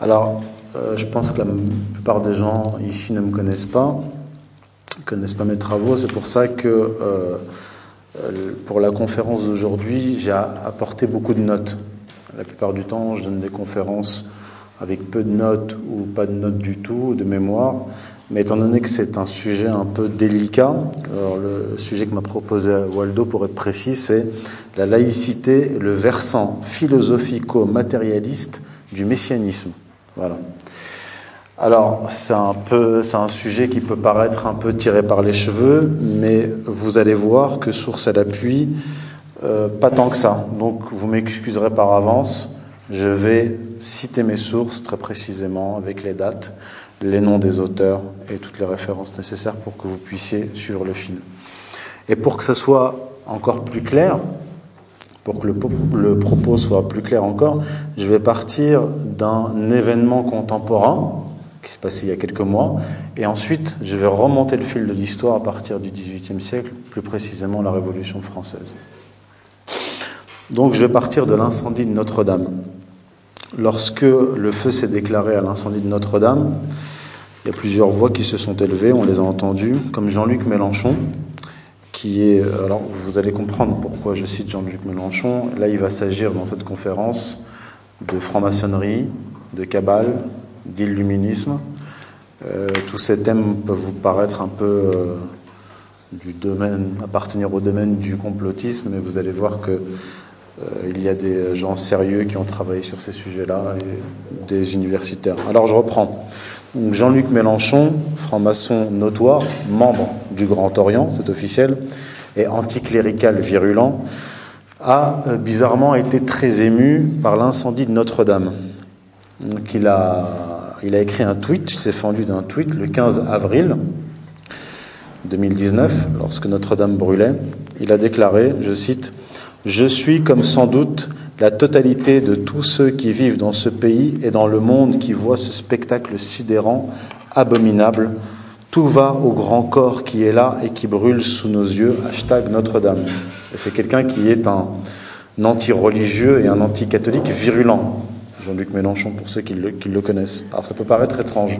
Alors, euh, je pense que la plupart des gens ici ne me connaissent pas, ne connaissent pas mes travaux. C'est pour ça que euh, euh, pour la conférence d'aujourd'hui, j'ai apporté beaucoup de notes. La plupart du temps, je donne des conférences avec peu de notes ou pas de notes du tout, de mémoire. Mais étant donné que c'est un sujet un peu délicat, le sujet que m'a proposé Waldo, pour être précis, c'est la laïcité, le versant philosophico-matérialiste du messianisme. Voilà. Alors, c'est un peu, c'est un sujet qui peut paraître un peu tiré par les cheveux, mais vous allez voir que source à l'appui, euh, pas tant que ça. Donc, vous m'excuserez par avance. Je vais citer mes sources très précisément avec les dates, les noms des auteurs et toutes les références nécessaires pour que vous puissiez suivre le film. Et pour que ce soit encore plus clair, pour que le, propos soit plus clair encore, je vais partir d'un événement contemporain qui s'est passé il y a quelques mois, et ensuite je vais remonter le fil de l'histoire à partir du XVIIIe siècle, plus précisément la Révolution française. Donc je vais partir de l'incendie de Notre-Dame. Lorsque le feu s'est déclaré à l'incendie de Notre-Dame, il y a plusieurs voix qui se sont élevées, on les a entendues, comme Jean-Luc Mélenchon, est. Alors, vous allez comprendre pourquoi je cite Jean-Luc Mélenchon. Là, il va s'agir dans cette conférence de franc-maçonnerie, de cabale, d'illuminisme. Euh, tous ces thèmes peuvent vous paraître un peu euh, du domaine, appartenir au domaine du complotisme, mais vous allez voir que euh, il y a des gens sérieux qui ont travaillé sur ces sujets-là et des universitaires. Alors, je reprends. Jean-Luc Mélenchon, franc-maçon notoire, membre du Grand Orient, c'est officiel, et anticlérical virulent, a euh, bizarrement été très ému par l'incendie de Notre-Dame. Il a, il a écrit un tweet, il s'est fendu d'un tweet le 15 avril 2019, lorsque Notre-Dame brûlait. Il a déclaré, je cite, Je suis comme sans doute la totalité de tous ceux qui vivent dans ce pays et dans le monde qui voient ce spectacle sidérant, abominable. Tout va au grand corps qui est là et qui brûle sous nos yeux. Hashtag Notre-Dame. Et c'est quelqu'un qui est un anti-religieux et un anti-catholique virulent. Jean-Luc Mélenchon, pour ceux qui le, connaissent. Alors ça peut paraître étrange.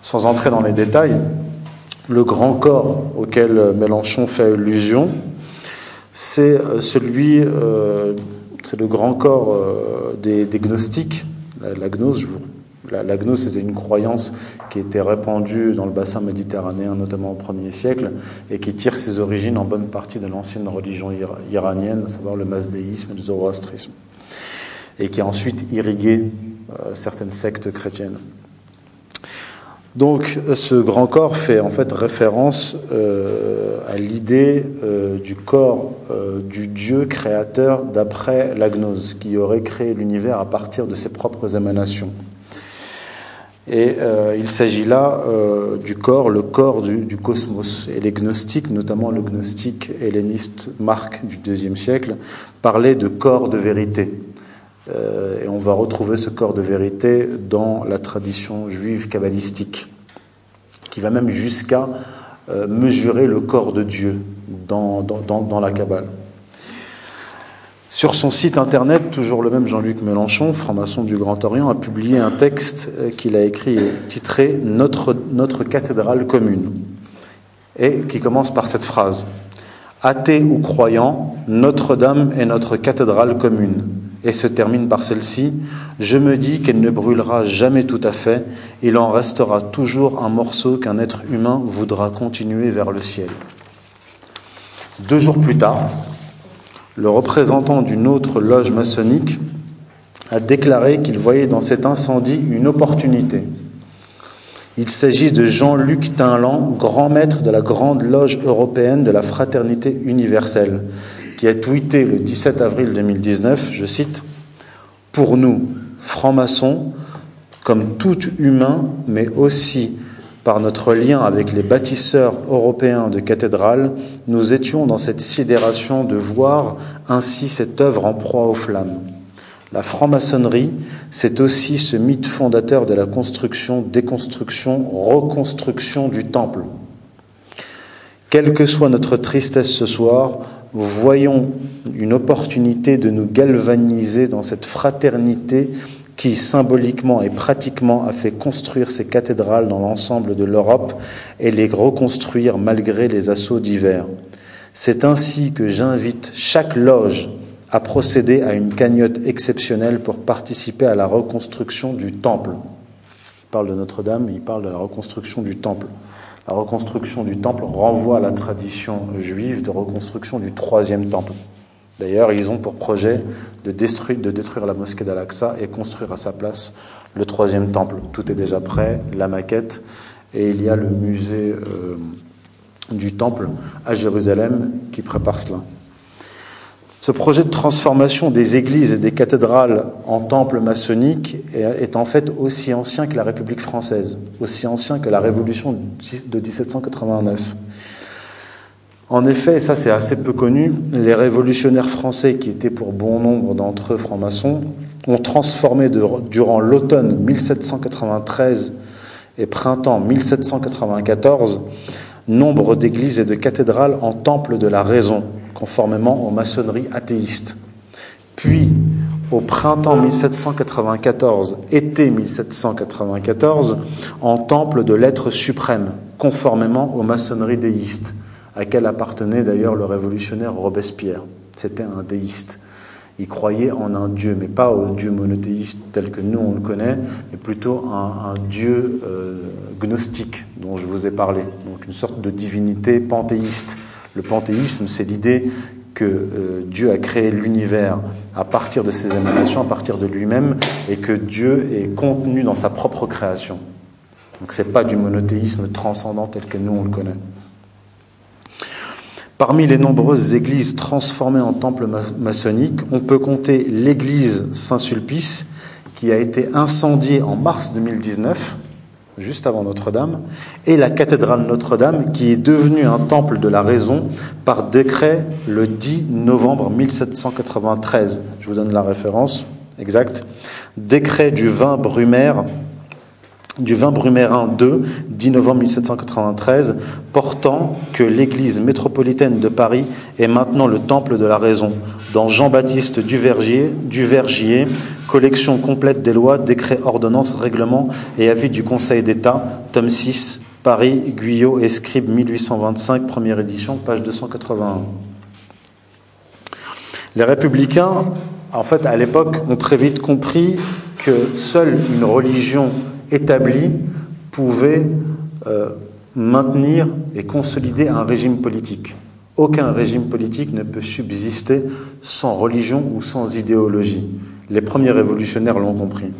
Sans entrer dans les détails, le grand corps auquel Mélenchon fait allusion, c'est celui euh, c'est le grand corps euh, des, gnostiques. La, gnose, la, la, gnose, c'était une croyance qui était répandue dans le bassin méditerranéen, notamment au 1er siècle, et qui tire ses origines en bonne partie de l'ancienne religion iranienne, à savoir le masdéisme et le zoroastrisme, et qui a ensuite irrigué euh, certaines sectes chrétiennes. Donc ce grand corps fait en fait référence euh, à l'idée euh, du corps euh, du Dieu créateur d'après la gnose, qui aurait créé l'univers à partir de ses propres émanations. Et il s'agit là du corps, le corps du, du, cosmos. Et les gnostiques, notamment le gnostique helléniste Marc du IIe siècle, parlaient de corps de vérité. Euh, et on va retrouver ce corps de vérité dans la tradition juive kabbalistique, qui va même jusqu'à euh, mesurer le corps de Dieu dans, la Kabbale. Sur son site internet, toujours le même Jean-Luc Mélenchon, franc-maçon du Grand Orient, a publié un texte qu'il a écrit et titré Notre, Notre cathédrale commune, et qui commence par cette phrase Athée ou croyant, Notre-Dame est notre cathédrale commune et se termine par celle-ci Je me dis qu'elle ne brûlera jamais tout à fait, il en restera toujours un morceau qu'un être humain voudra continuer vers le ciel. Deux jours plus tard, le représentant d'une autre loge maçonnique a déclaré qu'il voyait dans cet incendie une opportunité. Il s'agit de Jean-Luc Tinlan, grand maître de la Grande Loge européenne de la Fraternité universelle, qui a tweeté le 17 avril 2019, je cite, Pour nous, francs-maçons, comme tout humain, mais aussi par notre lien avec les bâtisseurs européens de cathédrales, nous étions dans cette sidération de voir ainsi cette œuvre en proie aux flammes. La franc-maçonnerie, c'est aussi ce mythe fondateur de la construction, déconstruction, reconstruction du temple. Quelle que soit notre tristesse ce soir, voyons une opportunité de nous galvaniser dans cette fraternité qui symboliquement et pratiquement a fait construire ces cathédrales dans l'ensemble de l'Europe et les reconstruire malgré les assauts divers. C'est ainsi que j'invite chaque loge à procéder à une cagnotte exceptionnelle pour participer à la reconstruction du temple. Il parle de Notre-Dame, il parle de la reconstruction du temple. La reconstruction du temple renvoie à la tradition juive de reconstruction du troisième temple. D'ailleurs, ils ont pour projet de détruire, de détruire la mosquée d'Al-Aqsa et construire à sa place le troisième temple. Tout est déjà prêt, la maquette, et il y a le musée euh, du temple à Jérusalem qui prépare cela. Ce projet de transformation des églises et des cathédrales en temples maçonniques est en fait aussi ancien que la République française, aussi ancien que la Révolution de 1789. En effet, et ça c'est assez peu connu, les révolutionnaires français, qui étaient pour bon nombre d'entre eux francs-maçons, ont transformé durant l'automne 1793 et printemps 1794 nombre d'églises et de cathédrales en temples de la raison, conformément aux maçonneries athéistes. Puis, au printemps 1794, été 1794, en temple de l'être suprême, conformément aux maçonneries déistes à quel appartenait d'ailleurs le révolutionnaire Robespierre. C'était un déiste. Il croyait en un Dieu, mais pas au Dieu monothéiste tel que nous on le connaît, mais plutôt un, un Dieu euh, gnostique dont je vous ai parlé, donc une sorte de divinité panthéiste. Le panthéisme, c'est l'idée que euh, Dieu a créé l'univers à partir de ses émanations, à partir de lui-même, et que Dieu est contenu dans sa propre création. Donc c'est pas du monothéisme transcendant tel que nous on le connaît. Parmi les nombreuses églises transformées en temples maçonniques, on peut compter l'église Saint-Sulpice qui a été incendiée en mars 2019, juste avant Notre-Dame, et la cathédrale Notre-Dame qui est devenue un temple de la raison par décret le 10 novembre 1793. Je vous donne la référence exacte. Décret du 20 Brumaire du 20 Brumérin 2, 10 novembre 1793, portant que l'Église métropolitaine de Paris est maintenant le temple de la raison, dans Jean-Baptiste Duvergier, Duvergier, collection complète des lois, décrets, ordonnances, règlements et avis du Conseil d'État, tome 6, Paris, Guyot et Scribe 1825, première édition, page 281. Les républicains, en fait, à l'époque, ont très vite compris que seule une religion établi pouvait euh, maintenir et consolider un régime politique. Aucun régime politique ne peut subsister sans religion ou sans idéologie. Les premiers révolutionnaires l'ont compris.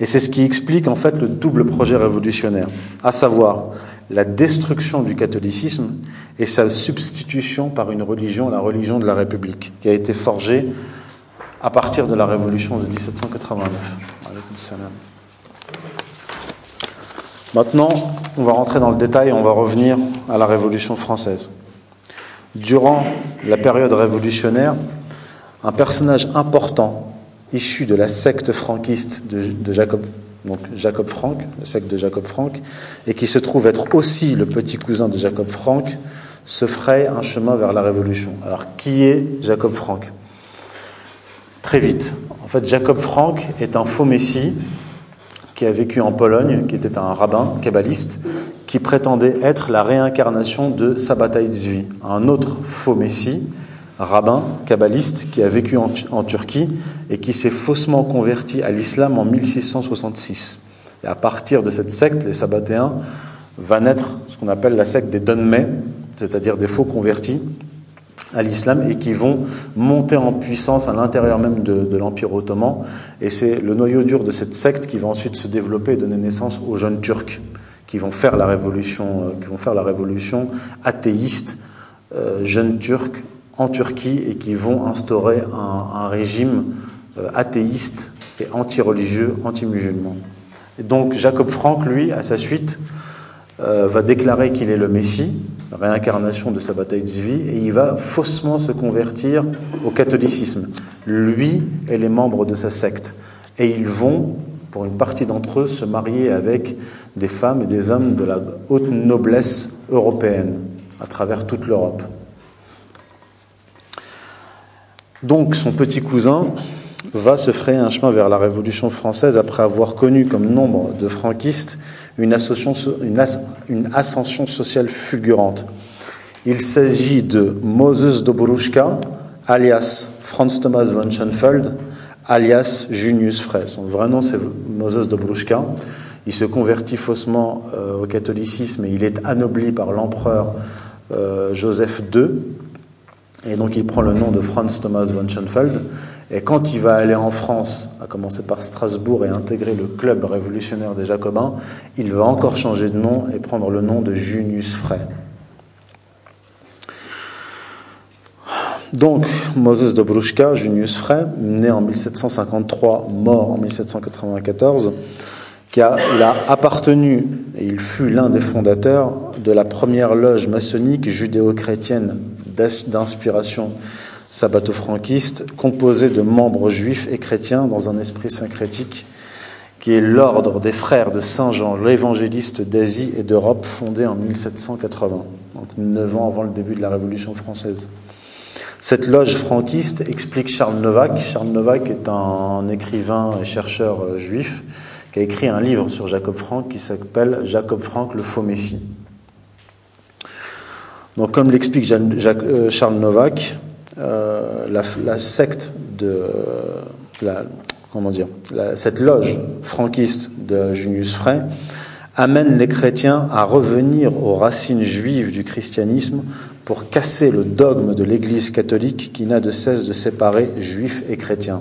Et c'est ce qui explique en fait le double projet révolutionnaire, à savoir la destruction du catholicisme et sa substitution par une religion, la religion de la République, qui a été forgée à partir de la révolution de 1789. Maintenant, on va rentrer dans le détail, on va revenir à la Révolution française. Durant la période révolutionnaire, un personnage important issu de la secte franquiste de, Jacob, donc Jacob Frank, la secte de Jacob Frank, et qui se trouve être aussi le petit cousin de Jacob Frank, se fraye un chemin vers la Révolution. Alors, qui est Jacob Frank? Très vite. En fait, Jacob Frank est un faux messie qui a vécu en Pologne, qui était un rabbin kabbaliste, qui prétendait être la réincarnation de Sabbatai Tzvi, un autre faux messie, rabbin kabbaliste, qui a vécu en, en Turquie et qui s'est faussement converti à l'islam en 1666. Et à partir de cette secte, les sabbatéens, va naître ce qu'on appelle la secte des Donmei, c'est-à-dire des faux convertis, à l'islam et qui vont monter en puissance à l'intérieur même de, l'Empire ottoman. Et c'est le noyau dur de cette secte qui va ensuite se développer et donner naissance aux jeunes Turcs qui vont faire la révolution, euh, qui vont faire la révolution athéiste, euh, jeunes Turcs en Turquie et qui vont instaurer un, régime euh, athéiste et anti-religieux, anti-musulman. Donc Jacob Frank, lui, à sa suite, va déclarer qu'il est le Messie, réincarnation de sa bataille de vie, et il va faussement se convertir au catholicisme, lui et les membres de sa secte. Et ils vont, pour une partie d'entre eux, se marier avec des femmes et des hommes de la haute noblesse européenne, à travers toute l'Europe. Donc son petit cousin va se frayer un chemin vers la Révolution française après avoir connu comme nombre de franquistes une, ascension sociale fulgurante. Il s'agit de Moses Dobruschka, alias Franz Thomas von Schoenfeld, alias Junius Frey. Son vrai nom, c'est Moses Dobruschka. Il se convertit faussement euh, au catholicisme et il est anobli par l'empereur euh, Joseph II. Et donc il prend le nom de Franz Thomas von Schoenfeld. Et quand il va aller en France, à commencer par Strasbourg et intégrer le club révolutionnaire des Jacobins, il va encore changer de nom et prendre le nom de Junius Frey. Donc, Moses Dobruschka, Junius Frey, né en 1753, mort en 1794, qui il a appartenu, et il fut l'un des fondateurs de la première loge maçonnique judéo-chrétienne d'inspiration sabbato-franquiste, composée de membres juifs et chrétiens dans un esprit syncrétique, qui est l'ordre des frères de Saint Jean, l'évangéliste d'Asie et d'Europe, fondé en 1780, donc neuf ans avant le début de la Révolution française. Cette loge franquiste explique Charles Novak. Charles Novak est un écrivain et chercheur euh, juif qui a écrit un livre sur Jacob Frank qui s'appelle Jacob Frank, le faux Messie. Donc, comme l'explique euh, Charles Novak, euh, la, secte de la, comment dire, cette loge franquiste de Junius Frey amène les chrétiens à revenir aux racines juives du christianisme pour casser le dogme de l'Église catholique qui n'a de cesse de séparer juifs et chrétiens.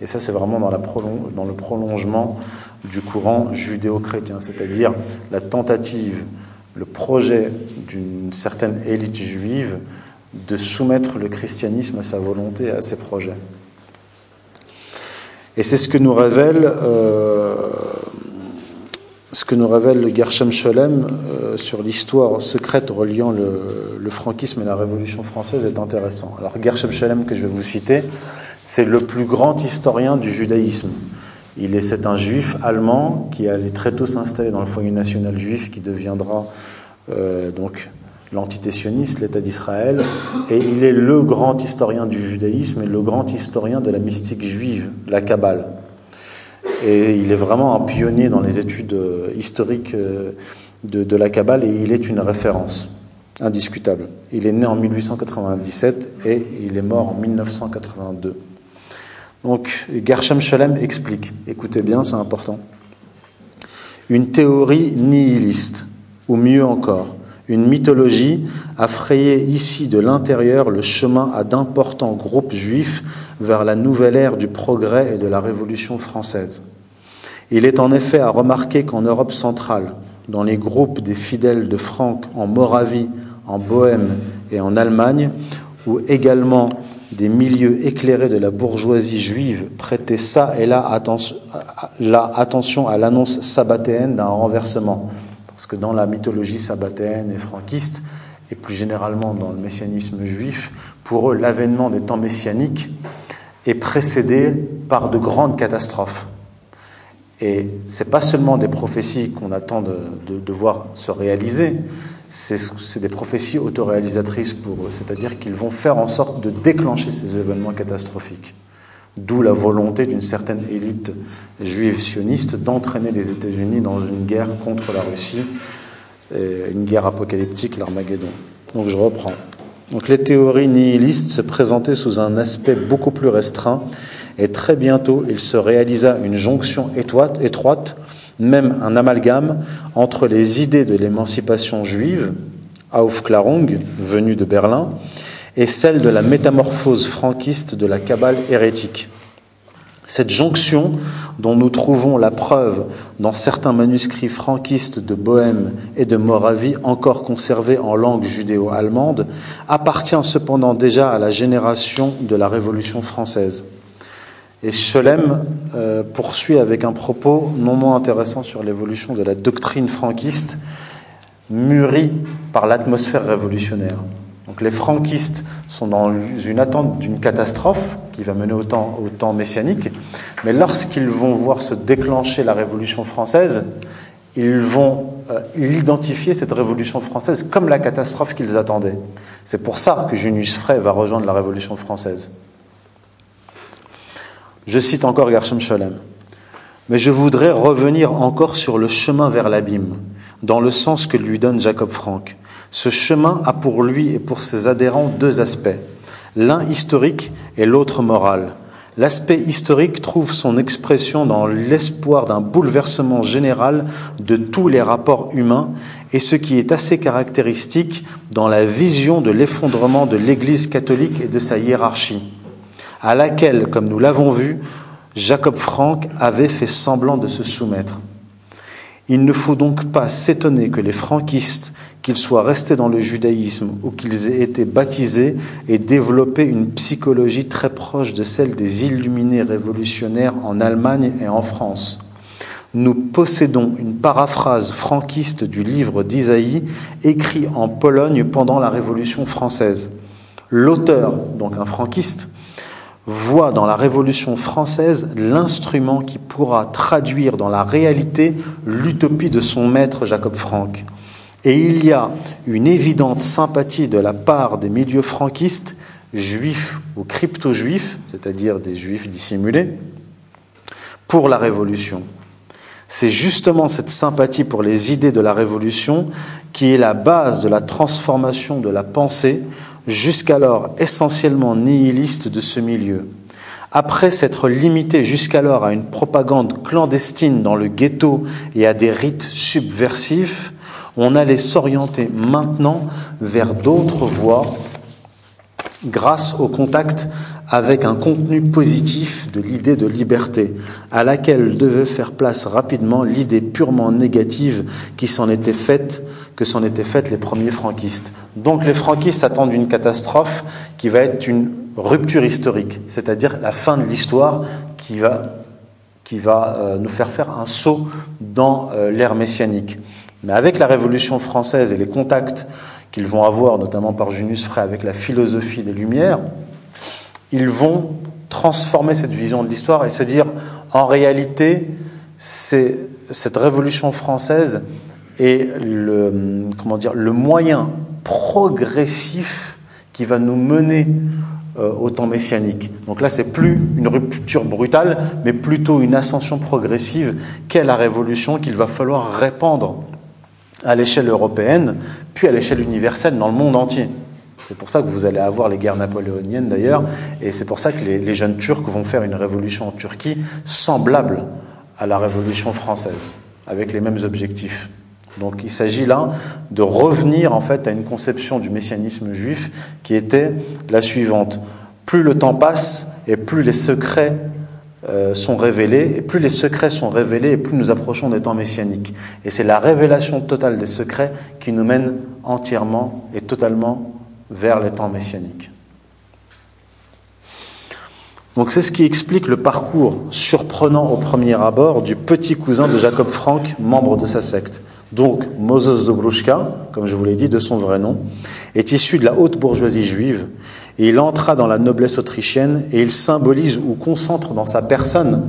Et ça, c'est vraiment dans, le prolongement du courant judéo-chrétien, c'est-à-dire la tentative, le projet d'une certaine élite juive de soumettre le christianisme à sa volonté à ses projets. Et c'est ce que nous révèle euh, ce que nous révèle Gershom Scholem euh, sur l'histoire secrète reliant le, franquisme et la Révolution française est intéressant. Alors Gershom Scholem, que je vais vous citer, c'est le plus grand historien du judaïsme. Il est, c'est un juif allemand qui allait très tôt s'installer dans le foyer national juif qui deviendra euh, donc l'entité sioniste, l'État d'Israël, et il est le grand historien du judaïsme et le grand historien de la mystique juive, la Kabbale. Et il est vraiment un pionnier dans les études euh, historiques euh, de, la Kabbale et il est une référence indiscutable. Il est né en 1897 et il est mort en 1982. Donc Gershom Scholem explique, écoutez bien, c'est important, une théorie nihiliste, ou mieux encore, une mythologie a frayé ici de l'intérieur le chemin à d'importants groupes juifs vers la nouvelle ère du progrès et de la Révolution française. Il est en effet à remarquer qu'en Europe centrale, dans les groupes des fidèles de Franck en Moravie, en Bohême et en Allemagne, où également des milieux éclairés de la bourgeoisie juive prêtaient ça et là attention, à l'annonce sabbatéenne d'un renversement. Parce que dans la mythologie sabbatéenne et franquiste, et plus généralement dans le messianisme juif, pour eux, l'avènement des temps messianiques est précédé par de grandes catastrophes. Et ce n'est pas seulement des prophéties qu'on attend de, de, voir se réaliser, c'est des prophéties autoréalisatrices pour eux, c'est-à-dire qu'ils vont faire en sorte de déclencher ces événements catastrophiques. D'où la volonté d'une certaine élite juive sioniste d'entraîner les États-Unis dans une guerre contre la Russie, une guerre apocalyptique, l'Armageddon. Donc je reprends. Donc les théories nihilistes se présentaient sous un aspect beaucoup plus restreint et très bientôt il se réalisa une jonction étroite, étroite même un amalgame entre les idées de l'émancipation juive, Aufklärung, venue de Berlin, et celle de la métamorphose franquiste de la Kabbale hérétique. Cette jonction, dont nous trouvons la preuve dans certains manuscrits franquistes de Bohême et de Moravie encore conservés en langue judéo-allemande, appartient cependant déjà à la génération de la Révolution française. Et Scholem euh, poursuit avec un propos non moins intéressant sur l'évolution de la doctrine franquiste, mûrie par l'atmosphère révolutionnaire. Donc les franquistes sont dans une attente d'une catastrophe qui va mener au temps, messianique, mais lorsqu'ils vont voir se déclencher la Révolution française, ils vont euh, identifier cette Révolution française comme la catastrophe qu'ils attendaient. C'est pour ça que Junius Frey va rejoindre la Révolution française. Je cite encore Gershom Sholem. Mais je voudrais revenir encore sur le chemin vers l'abîme, dans le sens que lui donne Jacob Frank. Ce chemin a pour lui et pour ses adhérents deux aspects, l'un historique et l'autre moral. L'aspect historique trouve son expression dans l'espoir d'un bouleversement général de tous les rapports humains et ce qui est assez caractéristique dans la vision de l'effondrement de l'Église catholique et de sa hiérarchie, à laquelle, comme nous l'avons vu, Jacob Frank avait fait semblant de se soumettre. Il ne faut donc pas s'étonner que les franquistes, qu'ils soient restés dans le judaïsme ou qu'ils aient été baptisés, aient développé une psychologie très proche de celle des illuminés révolutionnaires en Allemagne et en France. Nous possédons une paraphrase franquiste du livre d'Isaïe écrit en Pologne pendant la Révolution française. L'auteur, donc un franquiste, voit dans la Révolution française l'instrument qui pourra traduire dans la réalité l'utopie de son maître Jacob Frank. Et il y a une évidente sympathie de la part des milieux franquistes, juifs ou crypto-juifs, c'est-à-dire des juifs dissimulés, pour la Révolution. C'est justement cette sympathie pour les idées de la Révolution qui est la base de la transformation de la pensée jusqu'alors essentiellement nihiliste de ce milieu. Après s'être limité jusqu'alors à une propagande clandestine dans le ghetto et à des rites subversifs, on allait s'orienter maintenant vers d'autres voies grâce au contact avec un contenu positif de l'idée de liberté, à laquelle devait faire place rapidement l'idée purement négative qui s'en était faite, que s'en étaient faites les premiers franquistes. Donc les franquistes attendent une catastrophe qui va être une rupture historique, c'est-à-dire la fin de l'histoire qui va, qui va euh, nous faire faire un saut dans euh, l'ère messianique. Mais avec la Révolution française et les contacts qu'ils vont avoir, notamment par Junius Frey, avec la philosophie des Lumières, ils vont transformer cette vision de l'histoire et se dire, en réalité, c'est cette révolution française est le, comment dire, le moyen progressif qui va nous mener euh, au temps messianique. Donc là, c'est plus une rupture brutale, mais plutôt une ascension progressive qu'est la révolution qu'il va falloir répandre à l'échelle européenne, puis à l'échelle universelle dans le monde entier. C'est pour ça que vous allez avoir les guerres napoléoniennes d'ailleurs, et c'est pour ça que les, jeunes Turcs vont faire une révolution en Turquie semblable à la révolution française, avec les mêmes objectifs. Donc il s'agit là de revenir en fait à une conception du messianisme juif qui était la suivante. Plus le temps passe et plus les secrets sont révélés, et plus les secrets sont révélés, et plus nous approchons des temps messianiques. Et c'est la révélation totale des secrets qui nous mène entièrement et totalement vers les temps messianiques. Donc c'est ce qui explique le parcours surprenant au premier abord du petit cousin de Jacob Frank, membre de sa secte. Donc Moses Dobrushka, comme je vous l'ai dit de son vrai nom, est issu de la haute bourgeoisie juive il entra dans la noblesse autrichienne et il symbolise ou concentre dans sa personne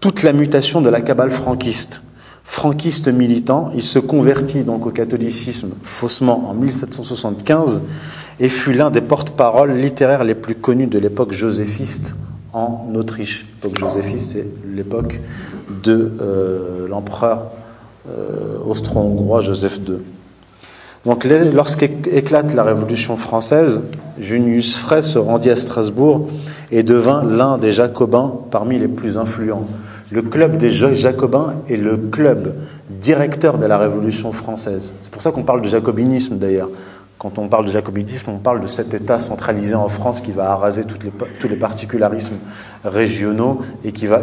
toute la mutation de la cabale franquiste franquiste militant, il se convertit donc au catholicisme faussement en 1775 et fut l'un des porte-paroles littéraires les plus connus de l'époque joséphiste en Autriche. L'époque joséphiste, c'est l'époque de euh, l'empereur euh, austro-hongrois Joseph II. Donc lorsqu'éclate la Révolution française, Junius Frey se rendit à Strasbourg et devint l'un des jacobins parmi les plus influents. Le club des Jacobins est le club directeur de la Révolution française. C'est pour ça qu'on parle de jacobinisme d'ailleurs. Quand on parle de jacobinisme, on parle de cet État centralisé en France qui va araser les, tous les particularismes régionaux et qui va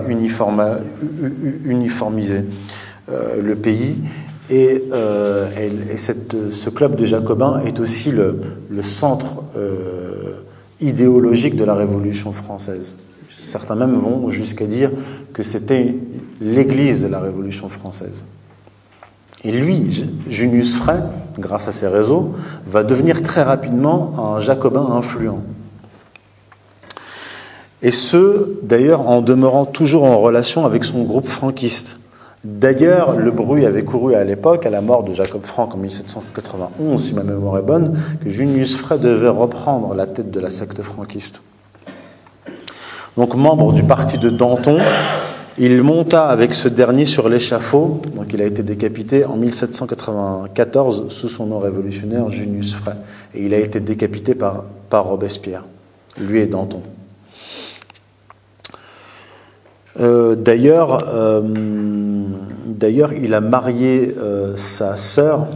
uniformiser euh, le pays. Et, euh, ce club des Jacobins est aussi le, centre euh, idéologique de la Révolution française. Certains même vont jusqu'à dire que c'était l'église de la Révolution française. Et lui, Junius Frey, grâce à ses réseaux, va devenir très rapidement un jacobin influent. Et ce, d'ailleurs, en demeurant toujours en relation avec son groupe franquiste. D'ailleurs, le bruit avait couru à l'époque, à la mort de Jacob Frank en 1791, si ma mémoire est bonne, que Junius Frey devait reprendre la tête de la secte franquiste. Donc membre du parti de Danton, il monta avec ce dernier sur l'échafaud, donc il a été décapité en 1794 sous son nom révolutionnaire Junius Frey. Et il a été décapité par, par Robespierre, lui et Danton. Euh, d'ailleurs, euh, d'ailleurs, il a marié euh, sa sœur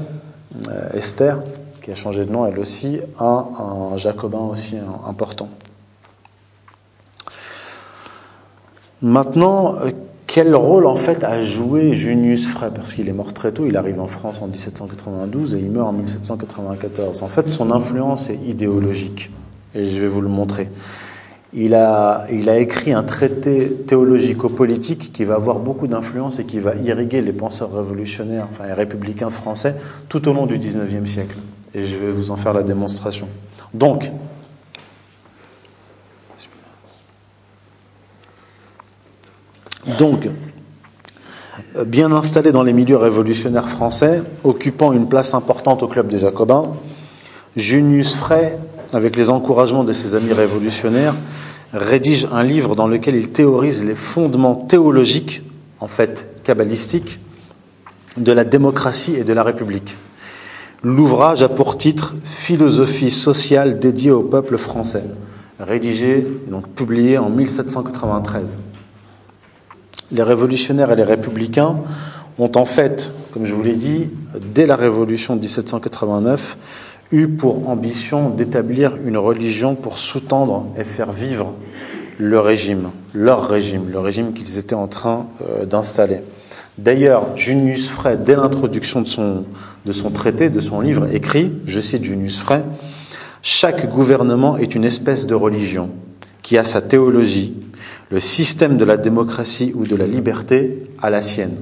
Esther, qui a changé de nom elle aussi, à un jacobin aussi important. Maintenant, quel rôle en fait a joué Junius Frey? Parce qu'il est mort très tôt, il arrive en France en 1792 et il meurt en 1794. En fait, son influence est idéologique, et je vais vous le montrer. Il a, écrit un traité théologico-politique qui va avoir beaucoup d'influence et qui va irriguer les penseurs révolutionnaires, enfin les républicains français, tout au long du XIXe siècle. Et je vais vous en faire la démonstration. Donc, donc, bien installé dans les milieux révolutionnaires français, occupant une place importante au club des Jacobins, Junius Frey avec les encouragements de ses amis révolutionnaires, rédige un livre dans lequel il théorise les fondements théologiques, en fait kabbalistiques, de la démocratie et de la République. L'ouvrage a pour titre Philosophie sociale dédiée au peuple français, rédigé et donc publié en 1793. Les révolutionnaires et les républicains ont en fait, comme je vous l'ai dit, dès la Révolution de 1789, eu pour ambition d'établir une religion pour sous-tendre et faire vivre le régime, leur régime, le régime qu'ils étaient en train euh, d'installer. D'ailleurs, Junius Frey, dès l'introduction de son, de son traité, de son livre, écrit, je cite Junius Frey, Chaque gouvernement est une espèce de religion qui a sa théologie, le système de la démocratie ou de la liberté a la sienne.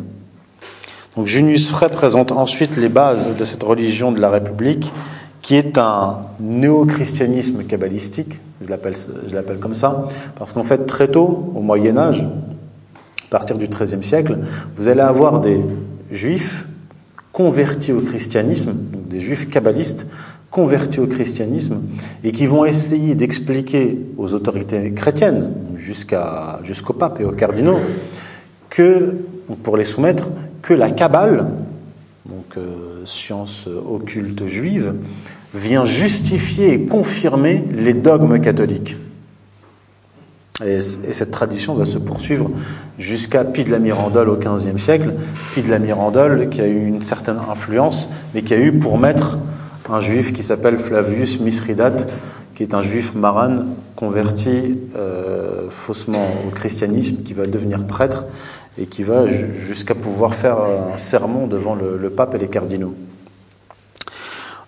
Donc Junius Frey présente ensuite les bases de cette religion de la République qui est un néo-christianisme kabbalistique, je l'appelle comme ça, parce qu'en fait, très tôt, au Moyen Âge, à partir du XIIIe siècle, vous allez avoir des juifs convertis au christianisme, donc des juifs kabbalistes convertis au christianisme, et qui vont essayer d'expliquer aux autorités chrétiennes, jusqu'au pape et aux cardinaux, que, pour les soumettre, que la Kabbale, donc euh, science occulte juive, vient justifier et confirmer les dogmes catholiques. Et, cette tradition va se poursuivre jusqu'à Pie de la Mirandole au XVe siècle. Pie de la Mirandole qui a eu une certaine influence, mais qui a eu pour maître un juif qui s'appelle Flavius Misridat, qui est un juif maran converti euh, faussement au christianisme, qui va devenir prêtre et qui va jusqu'à pouvoir faire un sermon devant le, pape et les cardinaux.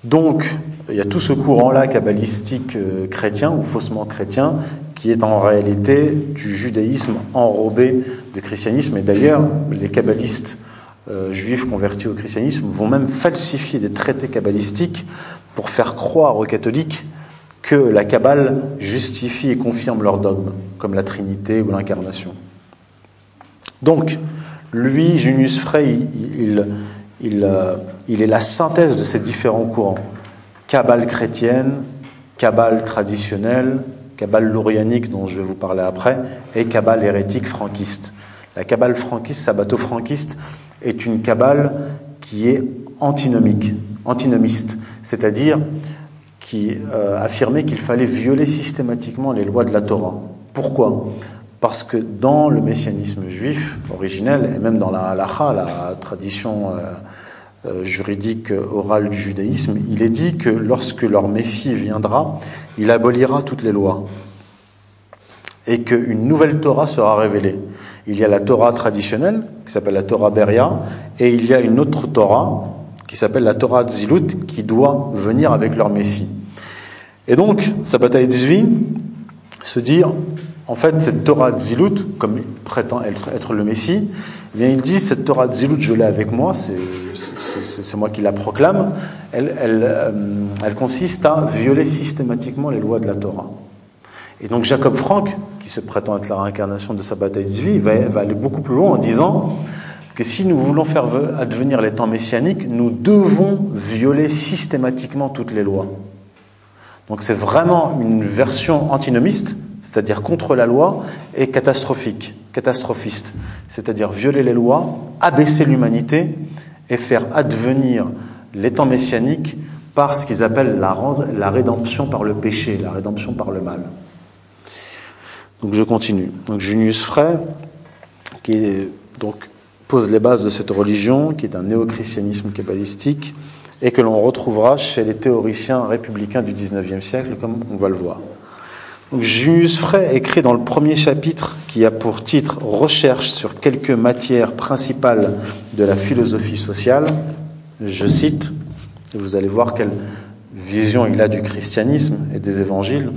Donc, il y a tout ce courant-là kabbalistique euh, chrétien ou faussement chrétien qui est en réalité du judaïsme enrobé de christianisme. Et d'ailleurs, les kabbalistes euh, juifs convertis au christianisme vont même falsifier des traités kabbalistiques pour faire croire aux catholiques que la Kabbale justifie et confirme leurs dogmes, comme la Trinité ou l'incarnation. Donc, lui, Junius Frey, il, euh, il, est la synthèse de ces différents courants. Kabbale chrétienne, Kabbale traditionnelle, Kabbale lourianique dont je vais vous parler après, et Kabbale hérétique franquiste. La Kabbale franquiste, sabbato-franquiste, est une Kabbale qui est antinomique, antinomiste, c'est-à-dire qui euh, affirmait qu'il fallait violer systématiquement les lois de la Torah. Pourquoi? Parce que dans le messianisme juif originel, et même dans la halacha, la tradition euh, euh, juridique orale du judaïsme, il est dit que lorsque leur Messie viendra, il abolira toutes les lois et qu'une nouvelle Torah sera révélée. Il y a la Torah traditionnelle, qui s'appelle la Torah Beria, et il y a une autre Torah, qui s'appelle la Torah Zilut, qui doit venir avec leur Messie. Et donc, sa bataille Tzvi se dire, en fait, cette Torah Zilut, comme il prétend être, le Messie, eh bien, il dit cette Torah Zilut, je l'ai avec moi, c'est moi qui la proclame, elle, euh, elle, consiste à violer systématiquement les lois de la Torah. Et donc Jacob Frank, qui se prétend être la réincarnation de sa bataille de va, va aller beaucoup plus loin en disant que si nous voulons faire advenir les temps messianiques, nous devons violer systématiquement toutes les lois. Donc c'est vraiment une version antinomiste c'est-à-dire contre la loi, est catastrophique, catastrophiste, c'est-à-dire violer les lois, abaisser l'humanité et faire advenir les temps messianiques par ce qu'ils appellent la, rédemption par le péché, la rédemption par le mal. Donc je continue. Junius Frey, qui donc, pose les bases de cette religion, qui est un néo-christianisme kabbalistique, et que l'on retrouvera chez les théoriciens républicains du XIXe siècle, comme on va le voir. Donc, Junius Frey écrit dans le premier chapitre, qui a pour titre Recherche sur quelques matières principales de la philosophie sociale, je cite, et vous allez voir quelle vision il a du christianisme et des évangiles,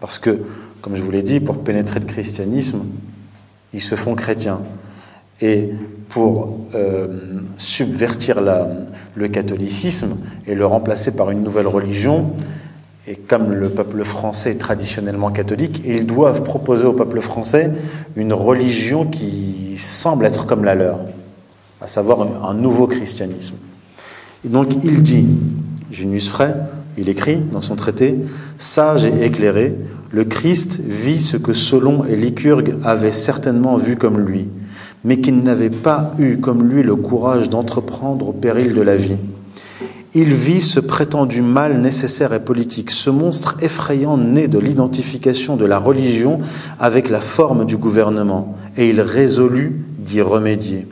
parce que, comme je vous l'ai dit, pour pénétrer le christianisme, ils se font chrétiens. Et pour euh, subvertir le catholicisme et le remplacer par une nouvelle religion, et comme le peuple français est traditionnellement catholique, ils doivent proposer au peuple français une religion qui semble être comme la leur, à savoir un nouveau christianisme. Et donc il dit, Junius Frey, il écrit dans son traité, Sage et éclairé, le Christ vit ce que Solon et Lycurgue avaient certainement vu comme lui, mais qu'il n'avait pas eu comme lui le courage d'entreprendre au péril de la vie. Il vit ce prétendu mal nécessaire et politique, ce monstre effrayant né de l'identification de la religion avec la forme du gouvernement, et il résolut d'y remédier.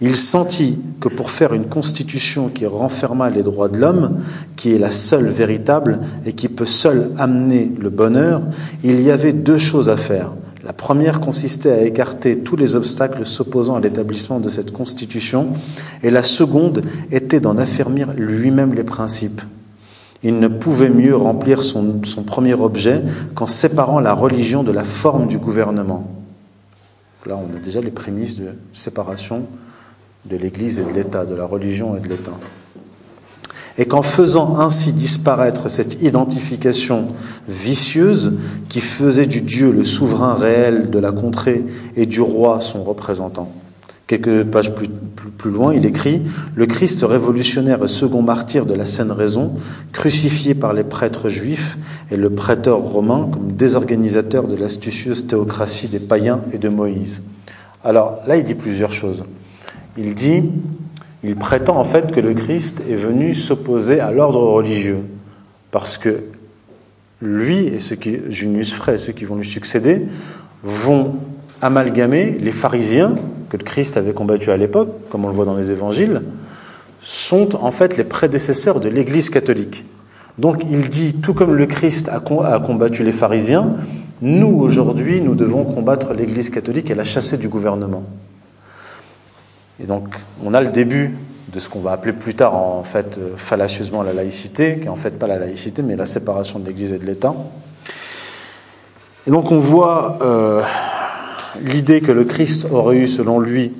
Il sentit que pour faire une constitution qui renferma les droits de l'homme, qui est la seule véritable et qui peut seule amener le bonheur, il y avait deux choses à faire. La première consistait à écarter tous les obstacles s'opposant à l'établissement de cette constitution, et la seconde était d'en affermir lui-même les principes. Il ne pouvait mieux remplir son, premier objet qu'en séparant la religion de la forme du gouvernement. Là, on a déjà les prémices de séparation de l'Église et de l'État, de la religion et de l'État. Et qu'en faisant ainsi disparaître cette identification vicieuse qui faisait du Dieu le souverain réel de la contrée et du roi son représentant. Quelques pages plus, plus, loin, il écrit Le Christ révolutionnaire et second martyr de la saine raison, crucifié par les prêtres juifs et le prêteur romain comme désorganisateur de l'astucieuse théocratie des païens et de Moïse. Alors là, il dit plusieurs choses il dit, il prétend en fait que le Christ est venu s'opposer à l'ordre religieux, parce que lui et ceux qui, Junius Frey, ceux qui vont lui succéder, vont amalgamer les pharisiens que le Christ avait combattus à l'époque, comme on le voit dans les évangiles, sont en fait les prédécesseurs de l'Église catholique. Donc il dit, tout comme le Christ a combattu les pharisiens, nous aujourd'hui, nous devons combattre l'Église catholique et la chasser du gouvernement. Et donc, on a le début de ce qu'on va appeler plus tard, en fait, euh, fallacieusement la laïcité, qui est en fait pas la laïcité, mais la séparation de l'Église et de l'État. Et donc, on voit euh, l'idée que le Christ aurait eu, selon lui,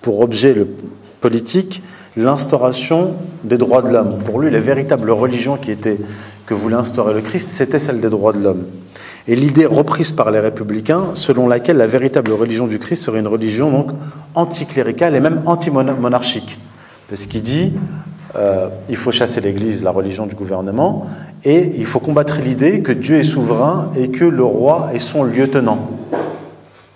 pour objet politique, l'instauration des droits de l'homme. Pour lui, la véritable religion qui était, que voulait instaurer le Christ, c'était celle des droits de l'homme et l'idée reprise par les républicains selon laquelle la véritable religion du Christ serait une religion donc anticléricale et même anti-monarchique. Parce qu'il dit euh, il faut chasser l'Église, la religion du gouvernement, et il faut combattre l'idée que Dieu est souverain et que le roi est son lieutenant.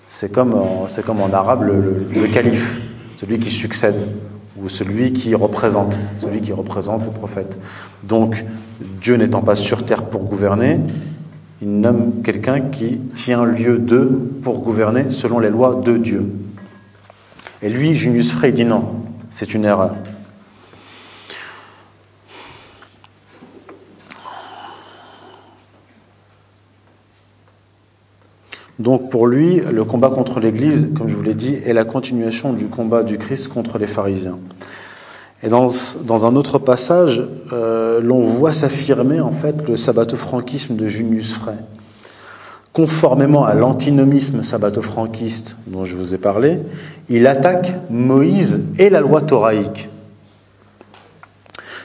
C'est comme, en arabe le, le calife, celui qui succède ou celui qui représente, celui qui représente le prophète. Donc, Dieu n'étant pas sur terre pour gouverner, il nomme quelqu'un qui tient lieu d'eux pour gouverner selon les lois de Dieu. Et lui, Junius Frey, dit non, c'est une erreur. Donc pour lui, le combat contre l'Église, comme je vous l'ai dit, est la continuation du combat du Christ contre les pharisiens. Et dans, dans un autre passage, euh, l'on voit s'affirmer en fait le sabbatofranquisme de Junius Frey. Conformément à l'antinomisme sabbatofranquiste dont je vous ai parlé, il attaque Moïse et la loi thoraïque.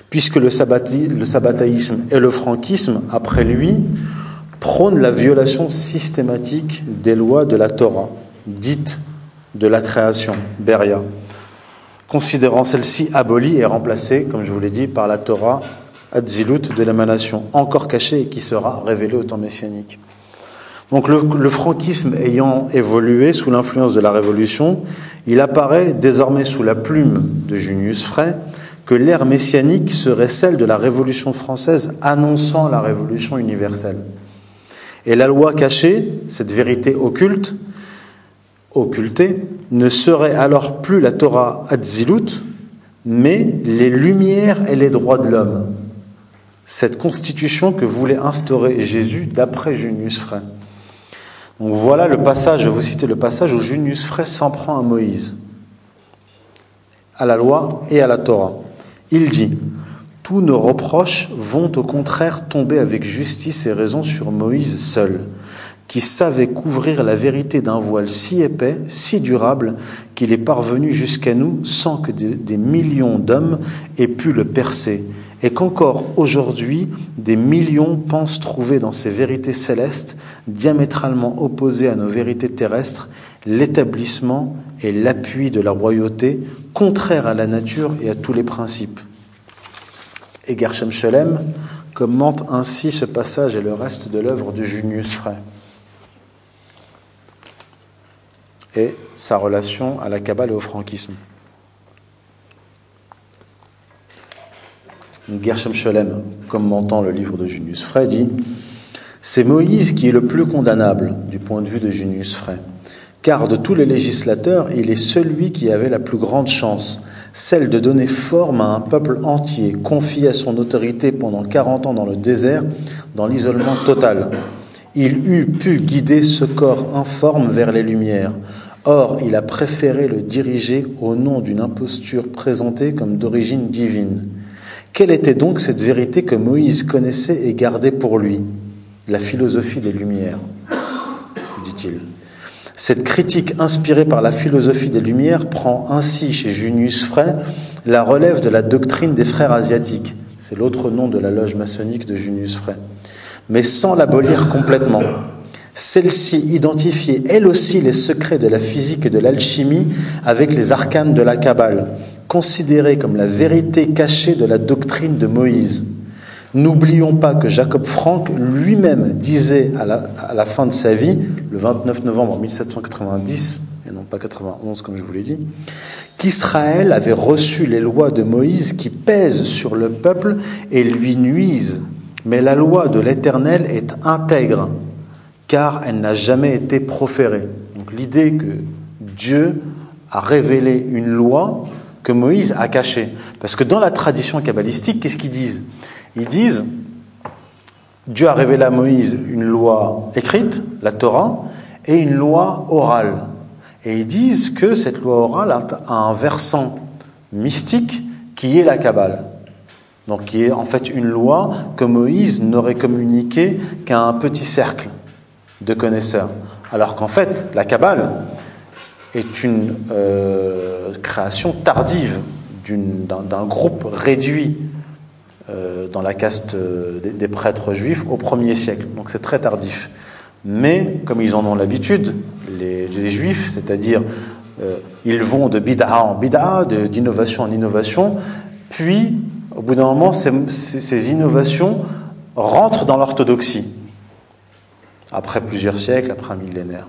Puisque le, sabbataïsme et le franquisme, après lui, prônent la violation systématique des lois de la Torah, dite de la création, Beria considérant celle-ci abolie et remplacée, comme je vous l'ai dit, par la Torah Adzilut de l'émanation, encore cachée et qui sera révélée au temps messianique. Donc le, franquisme ayant évolué sous l'influence de la Révolution, il apparaît désormais sous la plume de Junius Frey que l'ère messianique serait celle de la Révolution française annonçant la Révolution universelle. Et la loi cachée, cette vérité occulte, occultée, ne serait alors plus la Torah Hatzilut, mais les lumières et les droits de l'homme. Cette constitution que voulait instaurer Jésus d'après Junius Frey. Donc voilà le passage, je vais vous citer le passage où Junius Frey s'en prend à Moïse, à la loi et à la Torah. Il dit Tous nos reproches vont au contraire tomber avec justice et raison sur Moïse seul, qui savait couvrir la vérité d'un voile si épais, si durable, qu'il est parvenu jusqu'à nous sans que des millions d'hommes aient pu le percer, et qu'encore aujourd'hui des millions pensent trouver dans ces vérités célestes, diamétralement opposées à nos vérités terrestres, l'établissement et l'appui de la royauté, contraire à la nature et à tous les principes. Et Gershom Scholem commente ainsi ce passage et le reste de l'œuvre de Junius Frey et sa relation à la Kabbale et au franquisme. Gershom Scholem, commentant le livre de Junius Frey, dit C'est Moïse qui est le plus condamnable du point de vue de Junius Frey, car de tous les législateurs, il est celui qui avait la plus grande chance, celle de donner forme à un peuple entier, confié à son autorité pendant 40 ans dans le désert, dans l'isolement total. Il eût pu guider ce corps informe vers les lumières. Or, il a préféré le diriger au nom d'une imposture présentée comme d'origine divine. Quelle était donc cette vérité que Moïse connaissait et gardait pour lui? La philosophie des Lumières, dit-il. Cette critique inspirée par la philosophie des Lumières prend ainsi chez Junius Frey la relève de la doctrine des frères asiatiques. C'est l'autre nom de la loge maçonnique de Junius Frey. Mais sans l'abolir complètement. Celle-ci identifiait elle aussi les secrets de la physique et de l'alchimie avec les arcanes de la Kabbale considéré comme la vérité cachée de la doctrine de Moïse. N'oublions pas que Jacob Frank lui-même disait à la, fin de sa vie, le 29 novembre 1790, et non pas 91 comme je vous l'ai dit, qu'Israël avait reçu les lois de Moïse qui pèsent sur le peuple et lui nuisent. Mais la loi de l'Éternel est intègre, car elle n'a jamais été proférée. Donc l'idée que Dieu a révélé une loi que Moïse a caché. Parce que dans la tradition kabbalistique, qu'est-ce qu'ils disent? Ils disent Dieu a révélé à Moïse une loi écrite, la Torah, et une loi orale. Et ils disent que cette loi orale a un versant mystique qui est la Kabbale. Donc qui est en fait une loi que Moïse n'aurait communiquée qu'à un petit cercle de connaisseurs. Alors qu'en fait, la Kabbale, est une euh, création tardive d'un groupe réduit euh, dans la caste euh, des, prêtres juifs au 1er siècle. Donc c'est très tardif. Mais comme ils en ont l'habitude, les, juifs, c'est-à-dire ils vont de bid'a en bid'a, d'innovation en innovation, puis au bout d'un moment, ces, ces innovations rentrent dans l'orthodoxie, après plusieurs siècles, après un millénaire.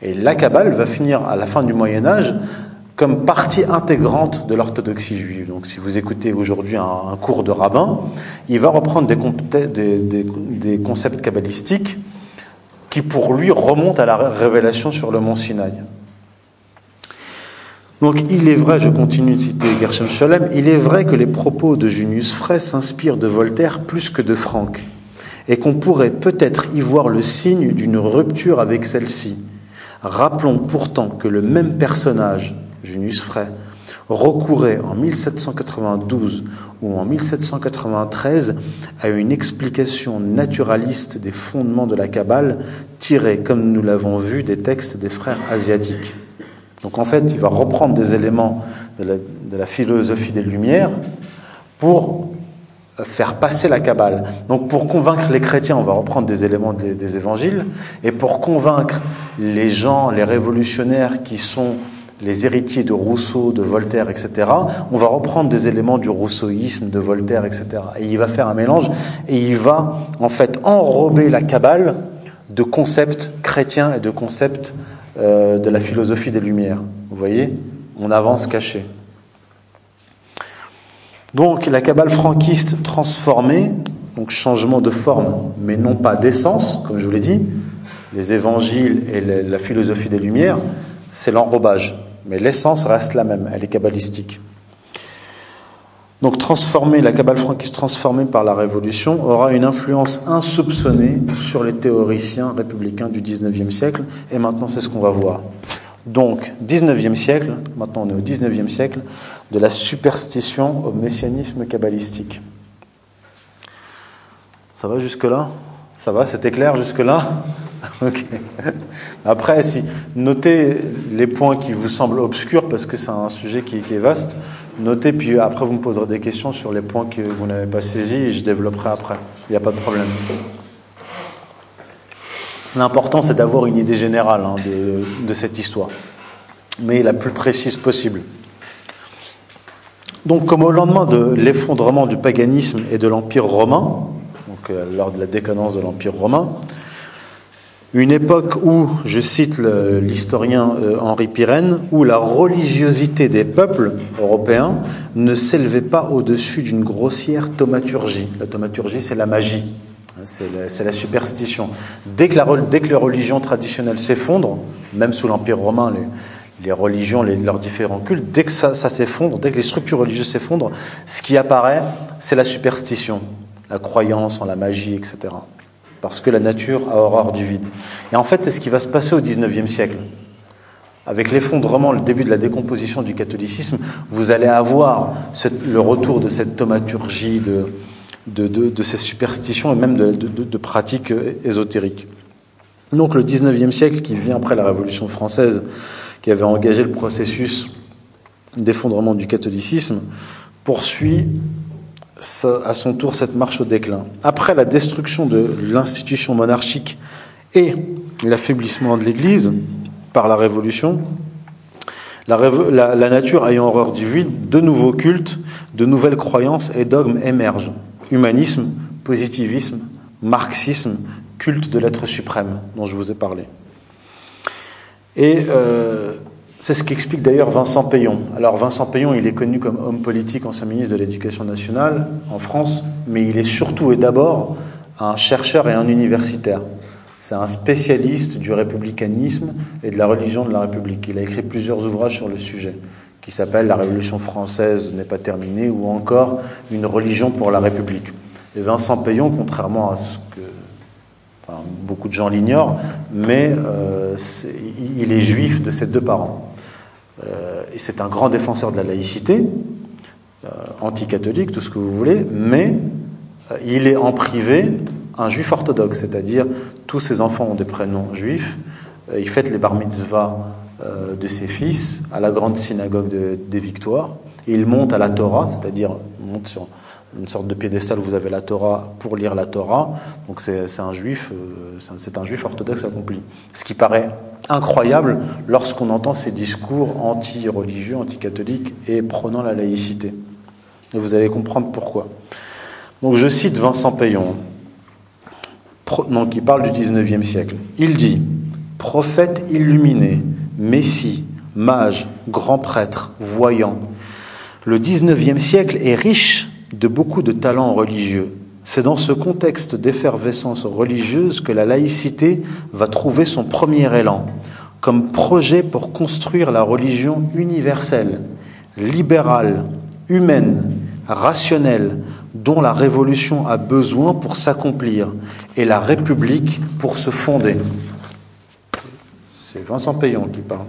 Et la Kabbale va finir à la fin du Moyen Âge comme partie intégrante de l'orthodoxie juive. Donc si vous écoutez aujourd'hui un, cours de rabbin, il va reprendre des, concepts kabbalistiques qui pour lui remontent à la révélation sur le mont Sinaï. Donc il est vrai, je continue de citer Gershom Scholem, il est vrai que les propos de Junius Frey s'inspirent de Voltaire plus que de Franck, et qu'on pourrait peut-être y voir le signe d'une rupture avec celle-ci Rappelons pourtant que le même personnage, Junius Frey, recourait en 1792 ou en 1793 à une explication naturaliste des fondements de la Kabbale tirée, comme nous l'avons vu, des textes des frères asiatiques. Donc en fait, il va reprendre des éléments de la, philosophie des Lumières pour faire passer la Kabbale. Donc pour convaincre les chrétiens, on va reprendre des éléments des, évangiles, et pour convaincre les gens, les révolutionnaires qui sont les héritiers de Rousseau, de Voltaire, etc., on va reprendre des éléments du rousseauisme, de Voltaire, etc. Et il va faire un mélange, et il va en fait enrober la Kabbale de concepts chrétiens et de concepts euh, de la philosophie des Lumières. Vous voyez? On avance caché. Donc la Kabbale franquiste transformée, donc changement de forme, mais non pas d'essence, comme je vous l'ai dit, les évangiles et la philosophie des Lumières, c'est l'enrobage. Mais l'essence reste la même, elle est kabbalistique. Donc transformer, la Kabbale franquiste transformée par la Révolution aura une influence insoupçonnée sur les théoriciens républicains du XIXe siècle, et maintenant c'est ce qu'on va voir. Donc, 19e siècle, maintenant on est au 19e siècle, de la superstition au messianisme kabbalistique. Ça va jusque-là? Ça va C'était clair jusque-là? Après, si, notez les points qui vous semblent obscurs, parce que c'est un sujet qui, est vaste. Notez, puis après vous me poserez des questions sur les points que vous n'avez pas saisis et je développerai après. Il n'y a pas de problème. L'important, c'est d'avoir une idée générale hein, de, cette histoire, mais la plus précise possible. Donc, comme au lendemain de l'effondrement du paganisme et de l'Empire romain, donc euh, lors de la décadence de l'Empire romain, une époque où, je cite l'historien euh, Henri Pirenne, où la religiosité des peuples européens ne s'élevait pas au-dessus d'une grossière thaumaturgie. La thaumaturgie, c'est la magie. C'est la, la, superstition. Dès que, la, dès que les religions traditionnelles s'effondrent, même sous l'Empire romain, les, les religions, leurs différents cultes, dès que ça, s'effondre, dès que les structures religieuses s'effondrent, ce qui apparaît, c'est la superstition, la croyance en la magie, etc. Parce que la nature a horreur du vide. Et en fait, c'est ce qui va se passer au XIXe siècle. Avec l'effondrement, le début de la décomposition du catholicisme, vous allez avoir le retour de cette thaumaturgie, de, ces superstitions et même de, pratiques ésotériques. Donc le XIXe siècle, qui vient après la Révolution française, qui avait engagé le processus d'effondrement du catholicisme, poursuit à son tour cette marche au déclin. Après la destruction de l'institution monarchique et l'affaiblissement de l'Église par la Révolution, la, nature ayant horreur du vide, de nouveaux cultes, de nouvelles croyances et dogmes émergent humanisme, positivisme, marxisme, culte de l'être suprême dont je vous ai parlé. Et euh, c'est ce qu'explique d'ailleurs Vincent Payon. Alors Vincent Payon, il est connu comme homme politique, ancien ministre de l'Éducation nationale en France, mais il est surtout et d'abord un chercheur et un universitaire. C'est un spécialiste du républicanisme et de la religion de la République. Il a écrit plusieurs ouvrages sur le sujet qui s'appelle La Révolution française n'est pas terminée ou encore Une religion pour la République. Et Vincent Payon, contrairement à ce que beaucoup de gens l'ignorent, mais euh, il est juif de ses deux parents. Euh, et c'est un grand défenseur de la laïcité, euh, anticatholique, tout ce que vous voulez, mais euh, il est en privé un juif orthodoxe, c'est-à-dire tous ses enfants ont des prénoms juifs, il fête les bar mitzvah euh, de ses fils à la grande synagogue de, des Victoires. Et il monte à la Torah, c'est-à-dire monte sur une sorte de piédestal où vous avez la Torah pour lire la Torah. Donc c'est un juif, euh, c'est un, juif orthodoxe accompli. Ce qui paraît incroyable lorsqu'on entend ces discours anti-religieux, anti-catholiques et prônant la laïcité. Et vous allez comprendre pourquoi. Donc je cite Vincent Payon, qui parle du 19e siècle. Il dit Prophète illuminé, Messie, mage, grand prêtre, voyant. Le XIXe siècle est riche de beaucoup de talents religieux. C'est dans ce contexte d'effervescence religieuse que la laïcité va trouver son premier élan, comme projet pour construire la religion universelle, libérale, humaine, rationnelle, dont la révolution a besoin pour s'accomplir, et la République pour se fonder. C'est Vincent Payon qui parle,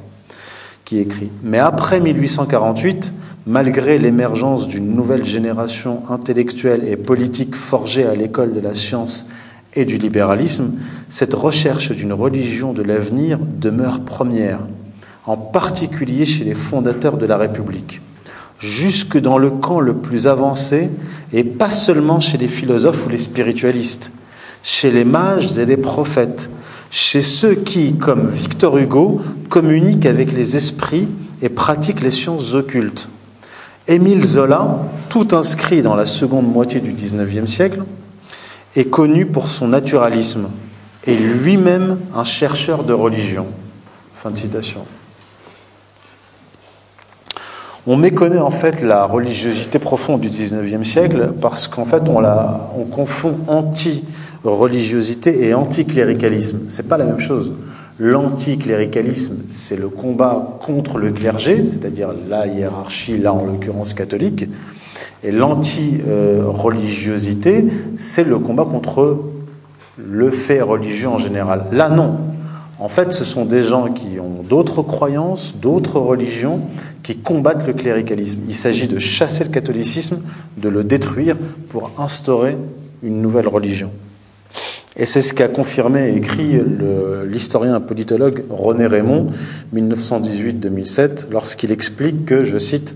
qui écrit. Mais après 1848, malgré l'émergence d'une nouvelle génération intellectuelle et politique forgée à l'école de la science et du libéralisme, cette recherche d'une religion de l'avenir demeure première, en particulier chez les fondateurs de la République, jusque dans le camp le plus avancé, et pas seulement chez les philosophes ou les spiritualistes, chez les mages et les prophètes, chez ceux qui, comme Victor Hugo, communiquent avec les esprits et pratiquent les sciences occultes. Émile Zola, tout inscrit dans la seconde moitié du XIXe siècle, est connu pour son naturalisme, est lui-même un chercheur de religion. Fin de citation. On méconnaît en fait la religiosité profonde du XIXe siècle parce qu'en fait on, la, on confond anti-religiosité et anticléricalisme. C'est pas la même chose. L'anticléricalisme, c'est le combat contre le clergé, c'est-à-dire la hiérarchie, là en l'occurrence catholique, et l'anti-religiosité, c'est le combat contre le fait religieux en général. Là, non. En fait, ce sont des gens qui ont d'autres croyances, d'autres religions, qui combattent le cléricalisme. Il s'agit de chasser le catholicisme, de le détruire pour instaurer une nouvelle religion. Et c'est ce qu'a confirmé et écrit l'historien politologue René Raymond, 1918-2007, lorsqu'il explique que, je cite,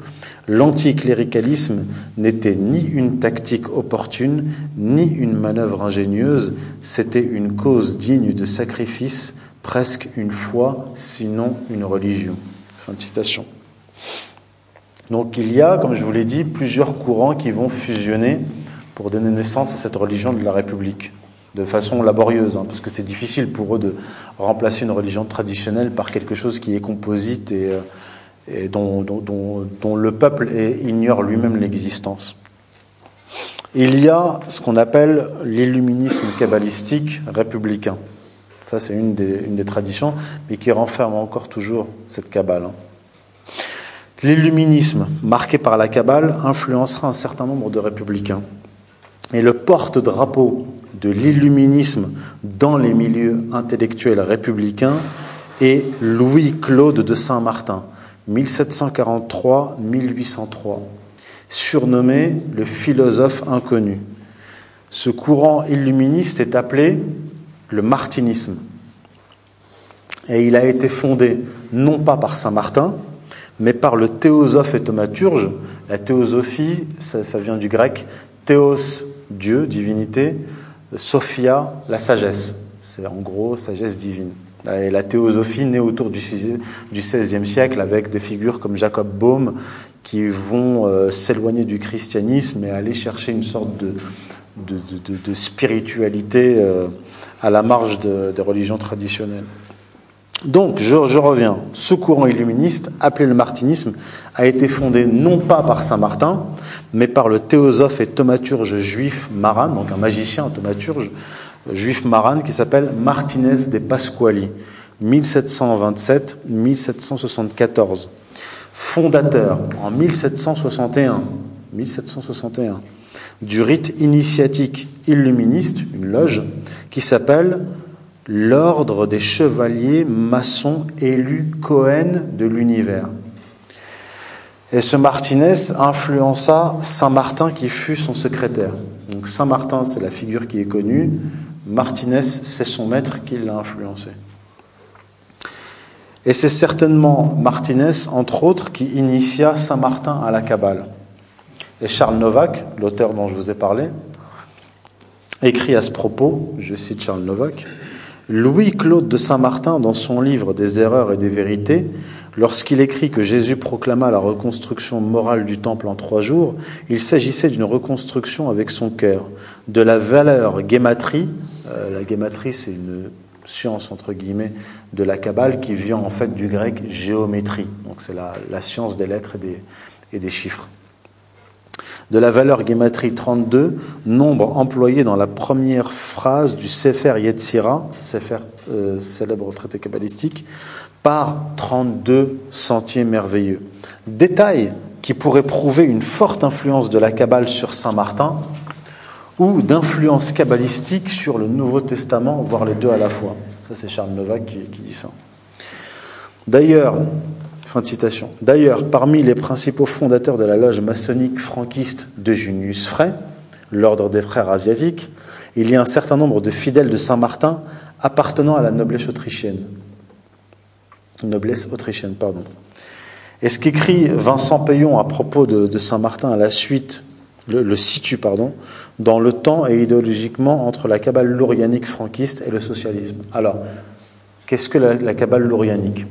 L'anticléricalisme n'était ni une tactique opportune, ni une manœuvre ingénieuse, c'était une cause digne de sacrifice, presque une foi, sinon une religion. Fin de citation. Donc il y a, comme je vous l'ai dit, plusieurs courants qui vont fusionner pour donner naissance à cette religion de la République de façon laborieuse, hein, parce que c'est difficile pour eux de remplacer une religion traditionnelle par quelque chose qui est composite et, euh, dont, le peuple ignore lui-même l'existence. Il y a ce qu'on appelle l'illuminisme kabbalistique républicain. Ça, c'est une des, traditions, mais qui renferme encore toujours cette kabbale. Hein. L'illuminisme, marqué par la kabbale, influencera un certain nombre de républicain. Et le porte-drapeau de l'illuminisme dans les milieux intellectuels républicains est Louis-Claude de Saint-Martin, 1743-1803, surnommé le philosophe inconnu. Ce courant illuministe est appelé le martinisme. Et il a été fondé non pas par Saint Martin, mais par le théosophe et thaumaturge. La théosophie, ça, ça vient du grec théos, Dieu, divinité, Sophia, la sagesse. C'est en gros sagesse divine. Et la théosophie née autour du XVIe siècle avec des figures comme Jacob Bohm qui vont euh, s'éloigner du christianisme et aller chercher une sorte de, de, spiritualité euh, à la marge des religions traditionnelles. Donc, je, reviens. Ce courant illuministe, appelé le martinisme, a été fondé non pas par Saint Martin, mais par le théosophe et thaumaturge juif Maran, donc un magicien, un thaumaturge juif Maran, qui s'appelle Martinez de Pasquali, 1727-1774. Fondateur en 1761, 1761 du rite initiatique illuministe, une loge, qui s'appelle l'ordre des chevaliers maçons élus Cohen de l'univers. Et ce Martinez influença Saint Martin qui fut son secrétaire. Donc Saint Martin, c'est la figure qui est connue. Martinez, c'est son maître qui l'a influencé. Et c'est certainement Martinez, entre autres, qui initia Saint Martin à la Kabbale. Et Charles Novak, l'auteur dont je vous ai parlé, écrit à ce propos, je cite Charles Novak, Louis-Claude de Saint-Martin, dans son livre Des erreurs et des vérités, lorsqu'il écrit que Jésus proclama la reconstruction morale du temple en trois jours, il s'agissait d'une reconstruction avec son cœur, de la valeur guématrie. Euh, la guématrie, c'est une science entre guillemets de la Kabbale qui vient en fait du grec géométrie. Donc c'est la, science des lettres et des chiffres de la valeur Gematrie 32, nombre employé dans la première phrase du Sefer Yetzira, Sefer euh, célèbre traité kabbalistique, par 32 sentiers merveilleux. Détail qui pourrait prouver une forte influence de la Kabbale sur Saint Martin ou d'influence kabbalistique sur le Nouveau Testament, voire les deux à la fois. Ça, c'est Charles Novak qui dit ça. D'ailleurs, D'ailleurs, parmi les principaux fondateurs de la loge maçonnique franquiste de Junius Frey, l'ordre des frères asiatiques, il y a un certain nombre de fidèles de Saint-Martin appartenant à la noblesse autrichienne. Noblesse autrichienne, pardon. Et ce qu'écrit Vincent Payon à propos de, Saint-Martin à la suite, le, situe, pardon, dans le temps et idéologiquement entre la cabale lourianique franquiste et le socialisme. Alors, qu'est-ce que la, la cabale lourianique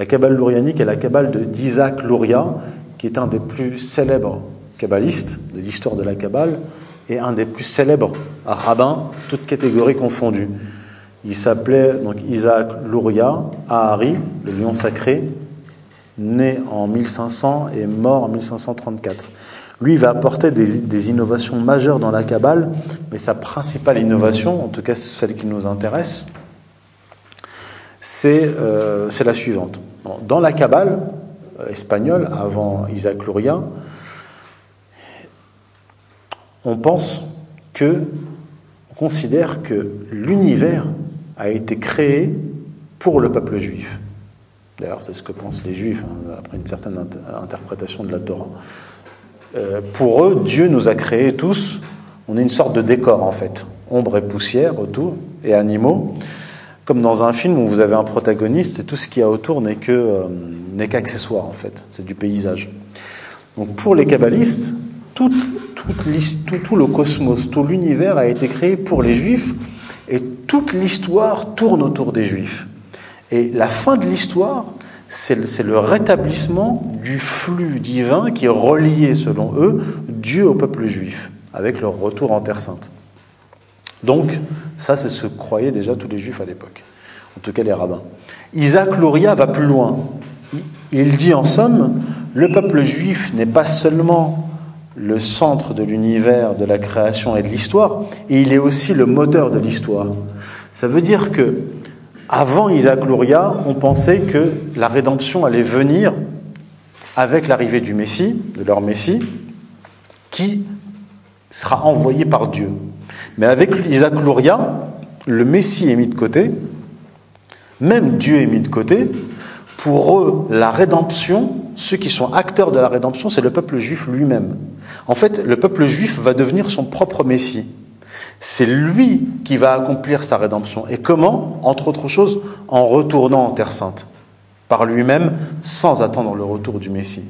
la Kabbale lourianique est la Kabbale d'Isaac Louria, qui est un des plus célèbres kabbalistes de l'histoire de la Kabbale et un des plus célèbres rabbins, toutes catégories confondues. Il s'appelait donc Isaac Luria Ahari, le lion sacré, né en 1500 et mort en 1534. Lui, va apporter des, innovations majeures dans la Kabbale, mais sa principale innovation, en tout cas celle qui nous intéresse, c'est euh, la suivante. Dans la Kabbale euh, espagnole, avant Isaac Luria, on pense que, on considère que l'univers a été créé pour le peuple juif. D'ailleurs, c'est ce que pensent les juifs, hein, après une certaine interprétation de la Torah. Euh, pour eux, Dieu nous a créés tous, on est une sorte de décor en fait, ombre et poussière autour, et animaux. Comme dans un film où vous avez un protagoniste tout ce qu'il y a autour n'est que euh, n'est qu'accessoire en fait, c'est du paysage. Donc pour les kabbalistes, tout, tout, tout le cosmos, tout l'univers a été créé pour les juifs et toute l'histoire tourne autour des juifs. Et la fin de l'histoire, c'est le rétablissement du flux divin qui est relié, selon eux, Dieu au peuple juif, avec leur retour en Terre Sainte. Donc, ça, c'est ce que croyaient déjà tous les juifs à l'époque, en tout cas les rabbins. Isaac Luria va plus loin. Il dit en somme, le peuple juif n'est pas seulement le centre de l'univers, de la création et de l'histoire, et il est aussi le moteur de l'histoire. Ça veut dire que avant Isaac Luria, on pensait que la rédemption allait venir avec l'arrivée du Messie, de leur Messie, qui sera envoyé par Dieu. Mais avec Isaac Luria, le Messie est mis de côté, même Dieu est mis de côté. Pour eux, la rédemption, ceux qui sont acteurs de la rédemption, c'est le peuple juif lui-même. En fait, le peuple juif va devenir son propre Messie. C'est lui qui va accomplir sa rédemption. Et comment? Entre autres choses, en retournant en Terre Sainte, par lui-même, sans attendre le retour du Messie.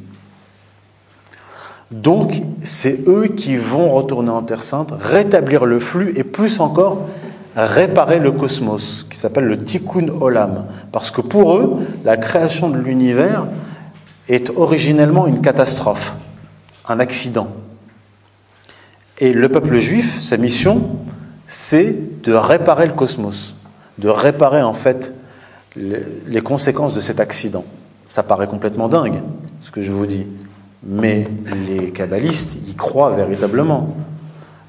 Donc, c'est eux qui vont retourner en Terre Sainte, rétablir le flux et plus encore, réparer le cosmos, qui s'appelle le Tikkun Olam. Parce que pour eux, la création de l'univers est originellement une catastrophe, un accident. Et le peuple juif, sa mission, c'est de réparer le cosmos, de réparer en fait les conséquences de cet accident. Ça paraît complètement dingue, ce que je vous dis. Mais les kabbalistes y croient véritablement.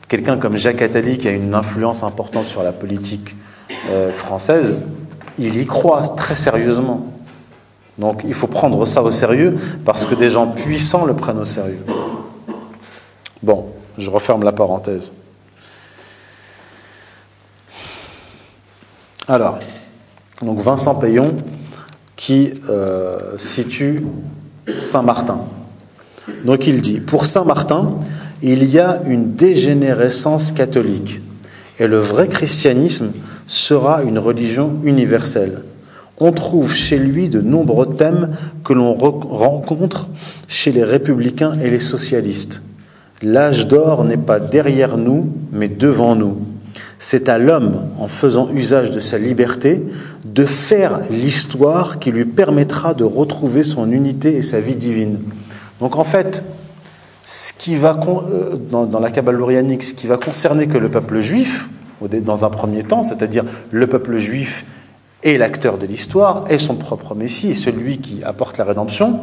Quelqu'un comme Jacques Attali, qui a une influence importante sur la politique euh, française, il y croit très sérieusement. Donc il faut prendre ça au sérieux parce que des gens puissants le prennent au sérieux. Bon, je referme la parenthèse. Alors, donc Vincent Payon qui euh, situe Saint-Martin. Donc il dit, pour Saint-Martin, il y a une dégénérescence catholique et le vrai christianisme sera une religion universelle. On trouve chez lui de nombreux thèmes que l'on rencontre chez les républicains et les socialistes. L'âge d'or n'est pas derrière nous, mais devant nous. C'est à l'homme, en faisant usage de sa liberté, de faire l'histoire qui lui permettra de retrouver son unité et sa vie divine. Donc en fait, ce qui va, euh, dans, la Kabbale lourianique, ce qui va concerner que le peuple juif, dans un premier temps, c'est-à-dire le peuple juif est l'acteur de l'histoire, est son propre Messie, celui qui apporte la rédemption,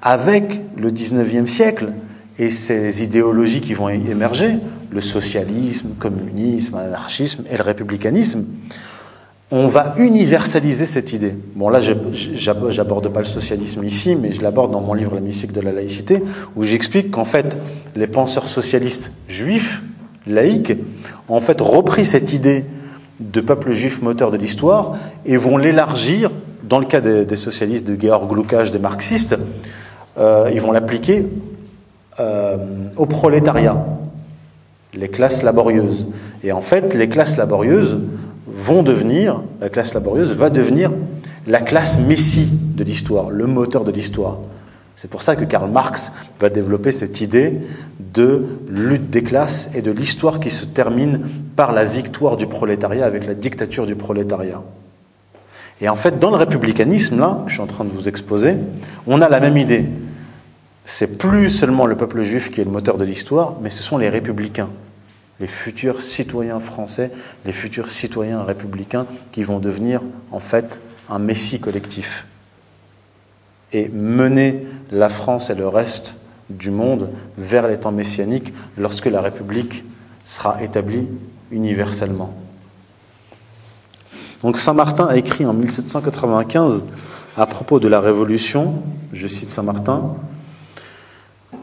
avec le 19e siècle, et ces idéologies qui vont émerger, le socialisme, le communisme, l'anarchisme et le républicanisme, on va universaliser cette idée. Bon, là, je n'aborde pas le socialisme ici, mais je l'aborde dans mon livre La mystique de la laïcité, où j'explique qu'en fait, les penseurs socialistes juifs, laïcs, ont en fait repris cette idée de peuple juif moteur de l'histoire et vont l'élargir, dans le cas des, socialistes de Georg Lukács, des marxistes, euh, ils vont l'appliquer euh, au prolétariat, les classes laborieuses. Et en fait, les classes laborieuses vont devenir, la classe laborieuse va devenir la classe messie de l'histoire, le moteur de l'histoire. C'est pour ça que Karl Marx va développer cette idée de lutte des classes et de l'histoire qui se termine par la victoire du prolétariat avec la dictature du prolétariat. Et en fait, dans le républicanisme, là, je suis en train de vous exposer, on a la même idée c'est plus seulement le peuple juif qui est le moteur de l'histoire, mais ce sont les républicains. Les futurs citoyens français, les futurs citoyens républicains qui vont devenir en fait un messie collectif et mener la France et le reste du monde vers les temps messianiques lorsque la République sera établie universellement. Donc Saint Martin a écrit en 1795 à propos de la Révolution, je cite Saint Martin,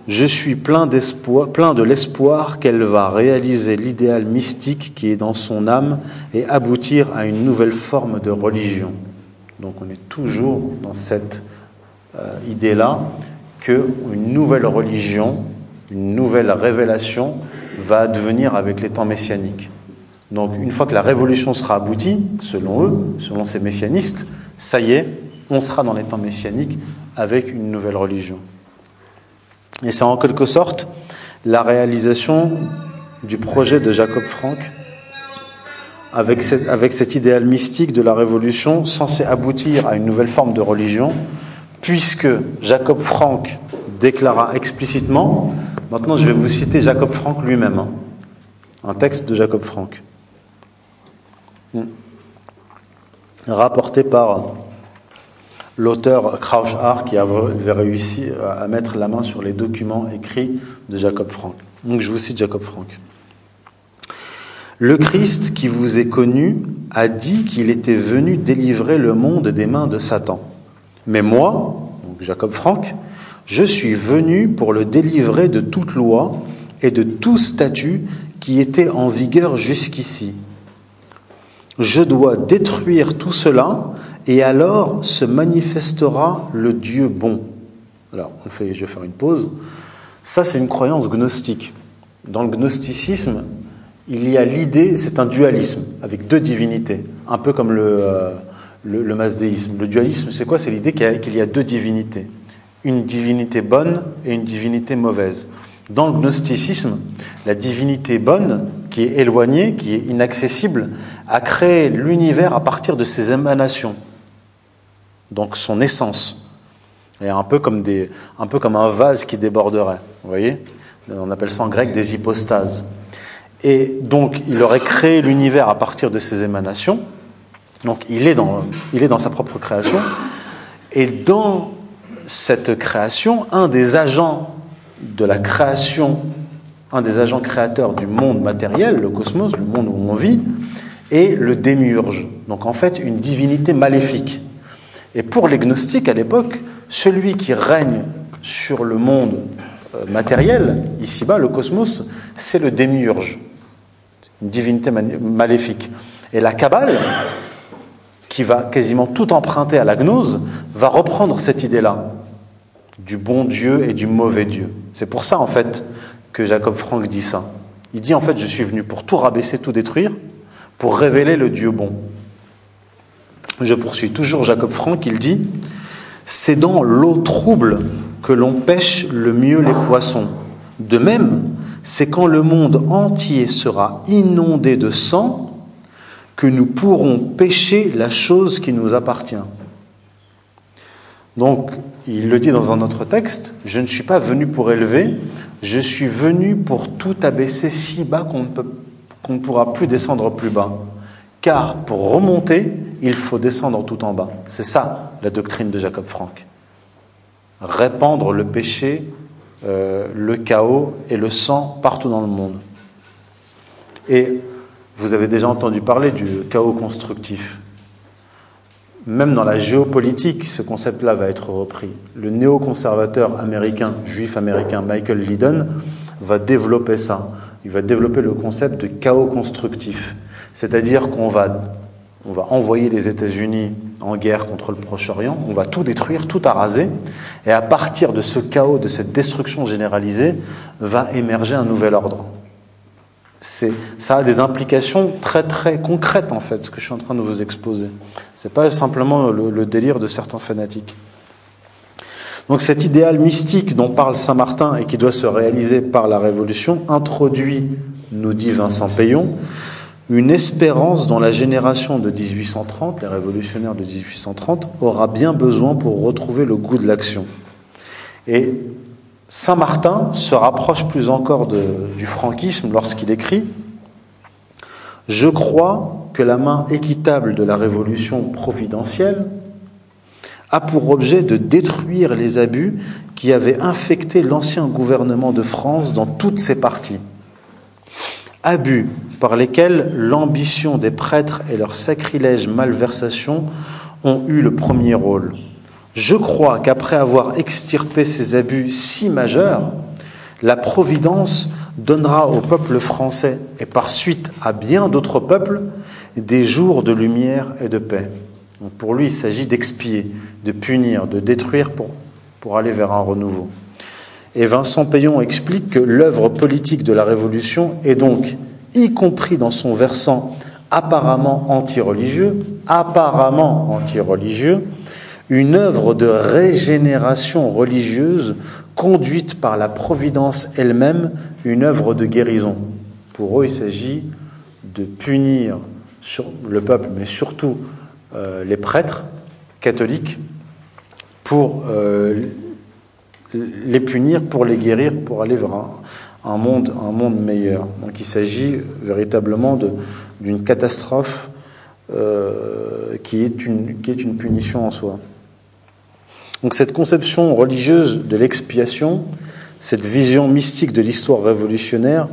Je suis plein, de l'espoir qu'elle va réaliser l'idéal mystique qui est dans son âme et aboutir à une nouvelle forme de religion. Donc on est toujours dans cette euh, idée-là qu'une nouvelle religion, une nouvelle révélation va devenir avec les temps messianiques. Donc une fois que la révolution sera aboutie, selon eux, selon ces messianistes, ça y est, on sera dans les temps messianiques avec une nouvelle religion. Et c'est en quelque sorte la réalisation du projet de Jacob Frank avec, avec cet idéal mystique de la révolution censé aboutir à une nouvelle forme de religion puisque Jacob Frank déclara explicitement, maintenant je vais vous citer Jacob Frank lui-même, hein. un texte de Jacob Frank, hmm. rapporté par l'auteur Krausch-Hart qui avait réussi à mettre la main sur les documents écrits de Jacob Frank. Donc je vous cite Jacob Frank. Le Christ qui vous est connu a dit qu'il était venu délivrer le monde des mains de Satan. Mais moi, Jacob Franck, je suis venu pour le délivrer de toute loi et de tout statut qui était en vigueur jusqu'ici. Je dois détruire tout cela et alors se manifestera le Dieu bon. Alors, je vais faire une pause. Ça, c'est une croyance gnostique. Dans le gnosticisme, il y a l'idée, c'est un dualisme avec deux divinités, un peu comme le, euh, le, masdéisme. Le dualisme, c'est quoi? C'est l'idée qu'il y, a deux divinités. Une divinité bonne et une divinité mauvaise. Dans le gnosticisme, la divinité bonne, qui est éloignée, qui est inaccessible, a créé l'univers à partir de ses émanations, donc son essence. Et un peu comme, un vase qui déborderait. Vous voyez? On appelle ça en grec des hypostases. Et donc, il aurait créé l'univers à partir de ses émanations, donc il est, dans, il est dans sa propre création. Et dans cette création, un des agents de la création, un des agents créateurs du monde matériel, le cosmos, le monde où on vit, est le démiurge. Donc en fait, une divinité maléfique. Et pour les gnostiques à l'époque, celui qui règne sur le monde euh, matériel, ici-bas, le cosmos, c'est le démiurge, une divinité maléfique. Et la Kabbale, qui va quasiment tout emprunter à la gnose, va reprendre cette idée-là du bon Dieu et du mauvais Dieu. C'est pour ça, en fait, que Jacob Frank dit ça. Il dit, en fait, je suis venu pour tout rabaisser, tout détruire, pour révéler le Dieu bon. Je poursuis toujours Jacob Frank, il dit, c'est dans l'eau trouble que l'on pêche le mieux les poissons. De même, c'est quand le monde entier sera inondé de sang que nous pourrons pécher la chose qui nous appartient. Donc, il le dit dans un autre texte, je ne suis pas venu pour élever, je suis venu pour tout abaisser si bas qu'on ne, pourra plus descendre plus bas. Car pour remonter, il faut descendre tout en bas. C'est ça la doctrine de Jacob Frank. Répandre le péché, euh, le chaos et le sang partout dans le monde. Et vous avez déjà entendu parler du chaos constructif. Même dans la géopolitique, ce concept-là va être repris. Le néoconservateur américain, juif américain Michael Lydon va développer ça. Il va développer le concept de chaos constructif. C'est-à-dire qu'on va, on va envoyer les États-Unis en guerre contre le Proche-Orient, on va tout détruire, tout araser, et à partir de ce chaos, de cette destruction généralisée, va émerger un nouvel ordre ça a des implications très très concrètes en fait, ce que je suis en train de vous exposer. C'est pas simplement le, délire de certains fanatiques. Donc cet idéal mystique dont parle Saint Martin et qui doit se réaliser par la Révolution introduit, nous dit Vincent Payon, une espérance dont la génération de 1830, les révolutionnaires de 1830, aura bien besoin pour retrouver le goût de l'action. Et Saint Martin se rapproche plus encore du franquisme lorsqu'il écrit Je crois que la main équitable de la révolution providentielle a pour objet de détruire les abus qui avaient infecté l'ancien gouvernement de France dans toutes ses parties. Abus par lesquels l'ambition des prêtres et leur sacrilège malversation ont eu le premier rôle. Je crois qu'après avoir extirpé ces abus si majeurs, la Providence donnera au peuple français et par suite à bien d'autres peuples des jours de lumière et de paix. pour lui, il s'agit d'expier, de punir, de détruire pour, pour aller vers un renouveau. Et Vincent Payon explique que l'œuvre politique de la Révolution est donc, y compris dans son versant apparemment anti-religieux, apparemment anti-religieux, une œuvre de régénération religieuse conduite par la Providence elle-même, une œuvre de guérison. Pour eux, il s'agit de punir le peuple, mais surtout euh, les prêtres catholiques, pour euh, les punir, pour les guérir, pour aller vers un, monde, meilleur. Donc il s'agit véritablement d'une catastrophe euh, qui est une punition en soi. Donc cette conception religieuse de l'expiation, cette vision mystique de l'histoire révolutionnaire,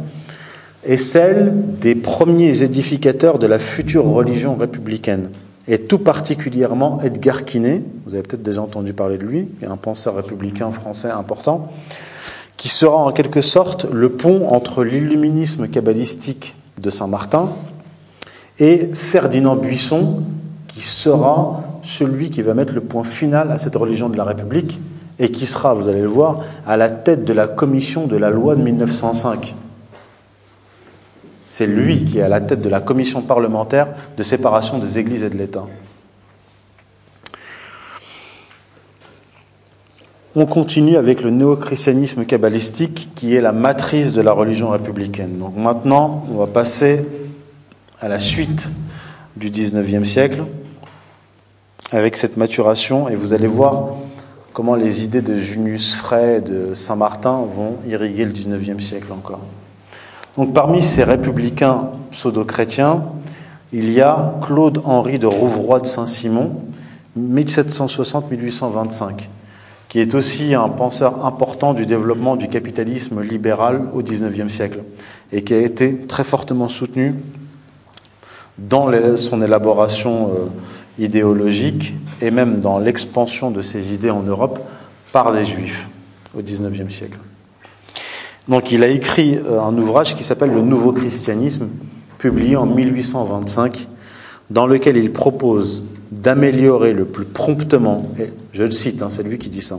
est celle des premiers édificateurs de la future religion républicaine, et tout particulièrement Edgar Quinet, vous avez peut-être déjà entendu parler de lui, un penseur républicain français important, qui sera en quelque sorte le pont entre l'illuminisme kabbalistique de Saint-Martin et Ferdinand Buisson, qui sera celui qui va mettre le point final à cette religion de la République et qui sera, vous allez le voir, à la tête de la commission de la loi de 1905. C'est lui qui est à la tête de la commission parlementaire de séparation des églises et de l'État. On continue avec le néo-christianisme kabbalistique qui est la matrice de la religion républicaine. Donc maintenant, on va passer à la suite du XIXe siècle avec cette maturation et vous allez voir comment les idées de Junius Frey et de Saint-Martin vont irriguer le XIXe siècle encore. Parmi ces républicains pseudo-chrétiens, il y a Claude-Henri de Rouvroy de Saint-Simon, 1760-1825, qui est aussi un penseur important du développement du capitalisme libéral au XIXe siècle et qui a été très fortement soutenu dans son élaboration euh, idéologique et même dans l'expansion de ces idées en Europe par des juifs au XIXe siècle. Donc il a écrit euh, un ouvrage qui s'appelle Le Nouveau Christianisme, publié en 1825, dans lequel il propose d'améliorer le plus promptement, et je le cite, hein, c'est lui qui dit ça,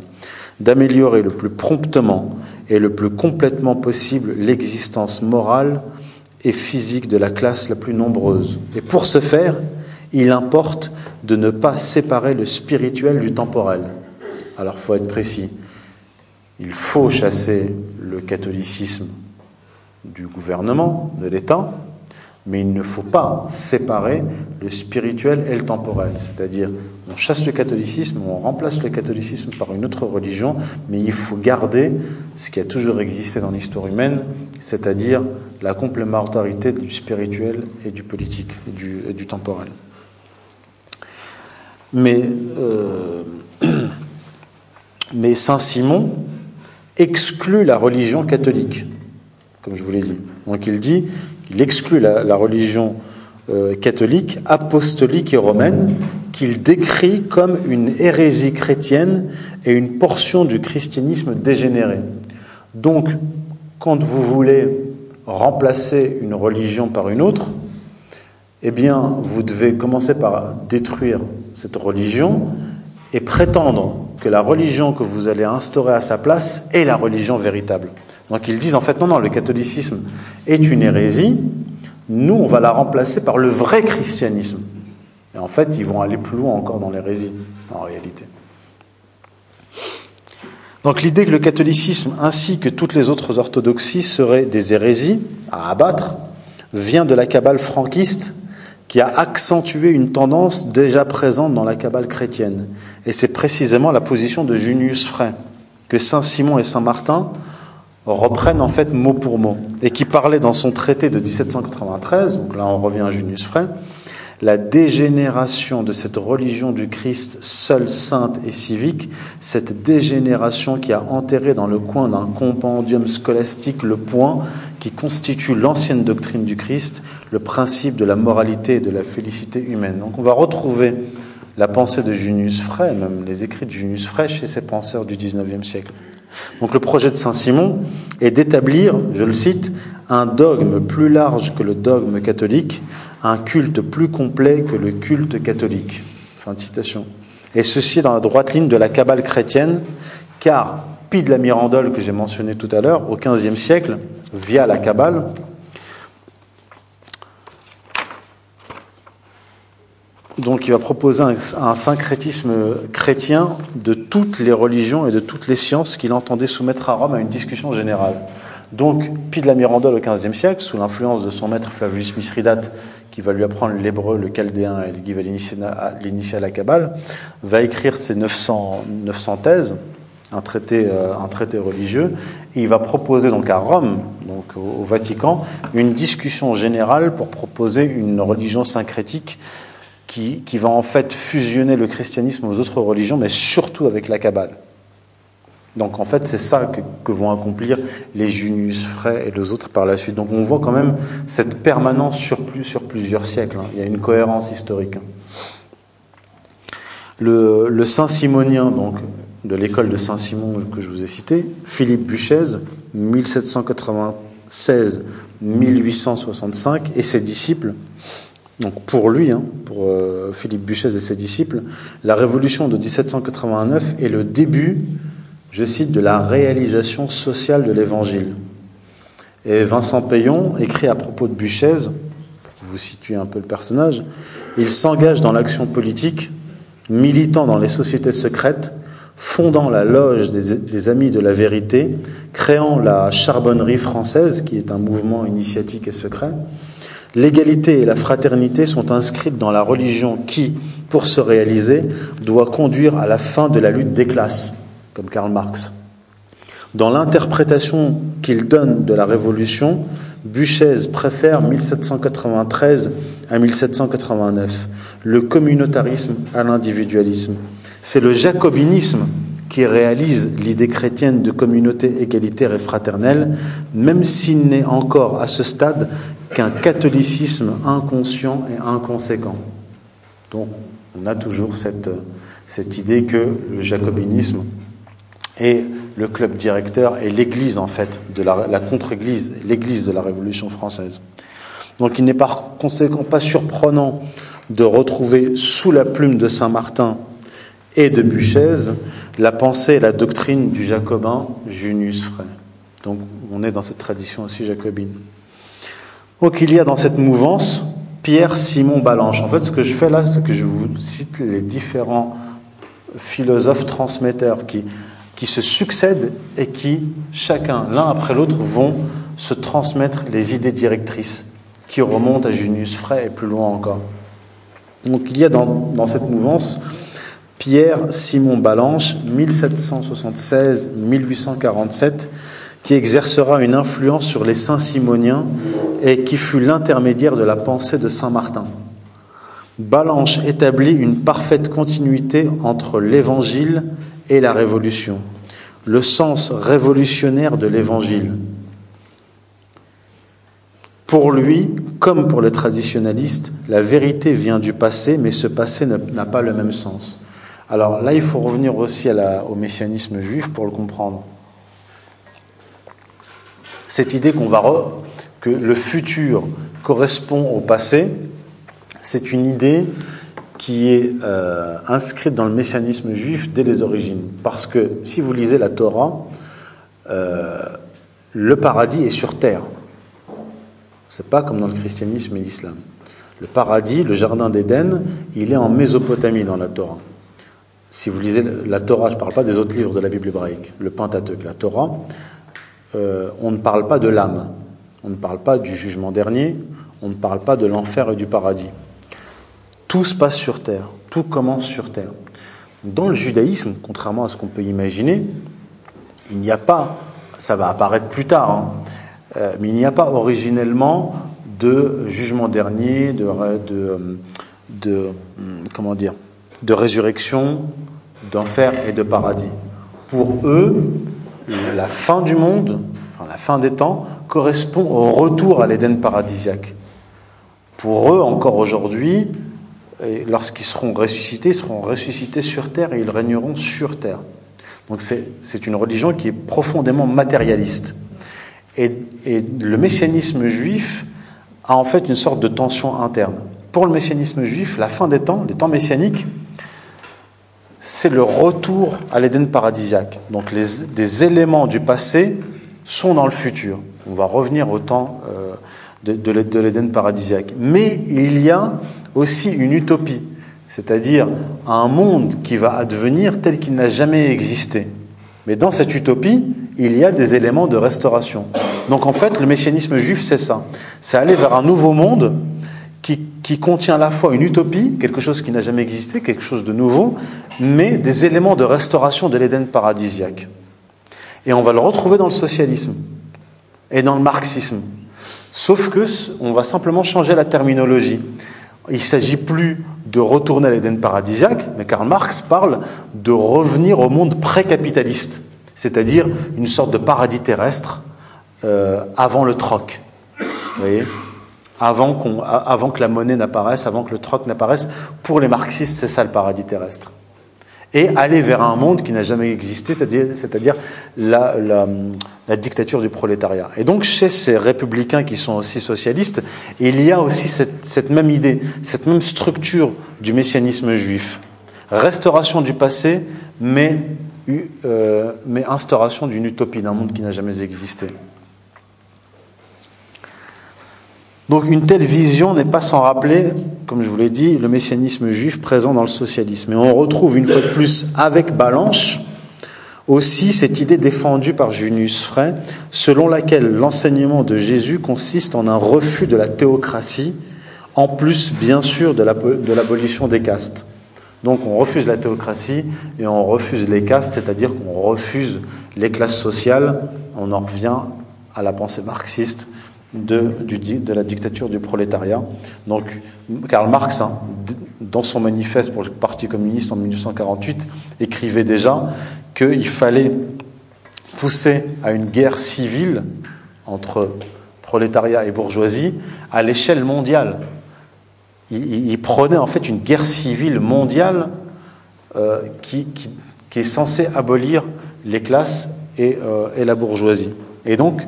d'améliorer le plus promptement et le plus complètement possible l'existence morale et physique de la classe la plus nombreuse. Et pour ce faire, il importe de ne pas séparer le spirituel du temporel. Alors il faut être précis. Il faut chasser le catholicisme du gouvernement, de l'État, mais il ne faut pas séparer le spirituel et le temporel. C'est-à-dire, on chasse le catholicisme, on remplace le catholicisme par une autre religion, mais il faut garder ce qui a toujours existé dans l'histoire humaine, c'est-à-dire la complémentarité du spirituel et du politique et du temporel. Mais, euh, Saint Simon exclut la religion catholique, comme je vous l'ai dit. Donc il dit qu'il exclut la, religion euh, catholique, apostolique et romaine, qu'il décrit comme une hérésie chrétienne et une portion du christianisme dégénéré. Donc, quand vous voulez remplacer une religion par une autre, eh bien, vous devez commencer par détruire cette religion et prétendre que la religion que vous allez instaurer à sa place est la religion véritable. Donc ils disent en fait non, non, le catholicisme est une hérésie, nous on va la remplacer par le vrai christianisme. Et en fait ils vont aller plus loin encore dans l'hérésie, en réalité. Donc l'idée que le catholicisme ainsi que toutes les autres orthodoxies seraient des hérésies à abattre vient de la cabale franquiste qui a accentué une tendance déjà présente dans la cabale chrétienne. Et c'est précisément la position de Junius Frey, que Saint Simon et Saint Martin reprennent en fait mot pour mot. et qui parlait dans son traité de 1793, donc là on revient à Junius Frey, la dégénération de cette religion du Christ seule sainte et civique, cette dégénération qui a enterré dans le coin d'un compendium scolastique le point qui constitue l'ancienne doctrine du Christ, le principe de la moralité et de la félicité humaine. Donc on va retrouver la pensée de Junius Frey, même les écrits de Junius Frey chez ces penseurs du XIXe siècle. Donc le projet de Saint-Simon est d'établir, je le cite, un dogme plus large que le dogme catholique, un culte plus complet que le culte catholique. Fin de citation. Et ceci dans la droite ligne de la cabale chrétienne, car Pie de la Mirandole, que j'ai mentionné tout à l'heure, au XVe siècle, via la cabale, donc il va proposer un, syncrétisme chrétien de toutes les religions et de toutes les sciences qu'il entendait soumettre à Rome à une discussion générale. Donc, Pie de la Mirandole au XVe siècle, sous l'influence de son maître Flavius Mithridate, qui va lui apprendre l'hébreu, le chaldéen et qui va l'initier à la Kabbale, va écrire ses 900, 900 thèses, un traité, euh, un traité religieux, et il va proposer donc à Rome, donc au, Vatican, une discussion générale pour proposer une religion syncrétique qui, qui, va en fait fusionner le christianisme aux autres religions, mais surtout avec la Kabbale. Donc en fait, c'est ça que, vont accomplir les Junius Frey et les autres par la suite. Donc on voit quand même cette permanence sur, sur plusieurs siècles. Hein. Il y a une cohérence historique. Hein. Le, Saint-Simonien, donc de l'école de Saint-Simon que je vous ai cité, Philippe Buchez, 1796-1865, et ses disciples, donc pour lui, hein, pour euh, Philippe Buchez et ses disciples, la révolution de 1789 est le début je cite, de la réalisation sociale de l'Évangile. Et Vincent Payon écrit à propos de Buchez, pour vous situer un peu le personnage, il s'engage dans l'action politique, militant dans les sociétés secrètes, fondant la loge des, des, Amis de la Vérité, créant la Charbonnerie française, qui est un mouvement initiatique et secret. L'égalité et la fraternité sont inscrites dans la religion qui, pour se réaliser, doit conduire à la fin de la lutte des classes comme Karl Marx. Dans l'interprétation qu'il donne de la Révolution, Buchez préfère 1793 à 1789, le communautarisme à l'individualisme. C'est le jacobinisme qui réalise l'idée chrétienne de communauté égalitaire et fraternelle, même s'il n'est encore à ce stade qu'un catholicisme inconscient et inconséquent. Donc on a toujours cette, cette idée que le jacobinisme et le club directeur est l'église, en fait, de la, contre-église, l'église de la Révolution française. Donc il n'est par conséquent pas surprenant de retrouver sous la plume de Saint-Martin et de Buchez la pensée et la doctrine du jacobin Junius Frey. Donc on est dans cette tradition aussi jacobine. Donc il y a dans cette mouvance Pierre Simon Balanche. En fait, ce que je fais là, c'est que je vous cite les différents philosophes transmetteurs qui qui se succèdent et qui, chacun, l'un après l'autre, vont se transmettre les idées directrices qui remontent à Junius Frey et plus loin encore. Donc il y a dans, dans cette mouvance Pierre Simon Balanche, 1776-1847, qui exercera une influence sur les saints simoniens et qui fut l'intermédiaire de la pensée de Saint Martin. Balanche établit une parfaite continuité entre l'Évangile et la révolution, le sens révolutionnaire de l'évangile. Pour lui, comme pour les traditionalistes, la vérité vient du passé, mais ce passé n'a pas le même sens. Alors là, il faut revenir aussi au messianisme juif pour le comprendre. Cette idée qu'on va que le futur correspond au passé, c'est une idée qui est euh, inscrite dans le messianisme juif dès les origines. Parce que si vous lisez la Torah, euh, le paradis est sur terre. C'est pas comme dans le christianisme et l'islam. Le paradis, le jardin d'Éden, il est en Mésopotamie dans la Torah. Si vous lisez la Torah, je ne parle pas des autres livres de la Bible hébraïque, le Pentateuque, la Torah, euh, on ne parle pas de l'âme, on ne parle pas du jugement dernier, on ne parle pas de l'enfer et du paradis. Tout se passe sur terre, tout commence sur terre. Dans le judaïsme, contrairement à ce qu'on peut imaginer, il n'y a pas, ça va apparaître plus tard, hein, Euh, mais il n'y a pas originellement de jugement dernier, de, de, de comment dire, de résurrection, d'enfer et de paradis. Pour eux, la fin du monde, la fin des temps, correspond au retour à l'Éden paradisiaque. Pour eux, encore aujourd'hui, lorsqu'ils seront ressuscités, ils seront ressuscités sur terre et ils régneront sur terre. Donc c'est une religion qui est profondément matérialiste. Et, le messianisme juif a en fait une sorte de tension interne. Pour le messianisme juif, la fin des temps, les temps messianiques, c'est le retour à l'Éden paradisiaque. Donc les, des éléments du passé sont dans le futur. On va revenir au temps euh, de, de l'Éden paradisiaque. Mais il y a aussi une utopie, c'est-à-dire un monde qui va advenir tel qu'il n'a jamais existé. Mais dans cette utopie, il y a des éléments de restauration. Donc en fait, le messianisme juif, c'est ça. C'est aller vers un nouveau monde qui, qui, contient à la fois une utopie, quelque chose qui n'a jamais existé, quelque chose de nouveau, mais des éléments de restauration de l'Éden paradisiaque. Et on va le retrouver dans le socialisme et dans le marxisme. Sauf que on va simplement changer la terminologie. Il ne s'agit plus de retourner à l'Éden paradisiaque, mais Karl Marx parle de revenir au monde pré-capitaliste, c'est-à-dire une sorte de paradis terrestre euh, avant le troc. Vous voyez? Avant, que la monnaie n'apparaisse, avant que le troc n'apparaisse. Pour les marxistes, c'est ça le paradis terrestre. Et aller vers un monde qui n'a jamais existé, c'est-à-dire, la, dictature du prolétariat. Et donc, chez ces républicains qui sont aussi socialistes, il y a aussi cette, cette même idée, cette même structure du messianisme juif. Restauration du passé, mais, euh, mais instauration d'une utopie, d'un monde qui n'a jamais existé. Donc une telle vision n'est pas sans rappeler, comme je vous l'ai dit, le messianisme juif présent dans le socialisme. Et on retrouve une fois de plus avec Balanche aussi cette idée défendue par Junius Frey, selon laquelle l'enseignement de Jésus consiste en un refus de la théocratie, en plus bien sûr de l'abolition des castes. Donc on refuse la théocratie et on refuse les castes, c'est-à-dire qu'on refuse les classes sociales, on en revient à la pensée marxiste de, la dictature du prolétariat. Donc, Karl Marx, hein, dans son manifeste pour le Parti communiste en 1948, écrivait déjà qu'il fallait pousser à une guerre civile entre prolétariat et bourgeoisie à l'échelle mondiale. Il, prenait en fait une guerre civile mondiale euh, qui, est censée abolir les classes et, euh, et la bourgeoisie. Et donc,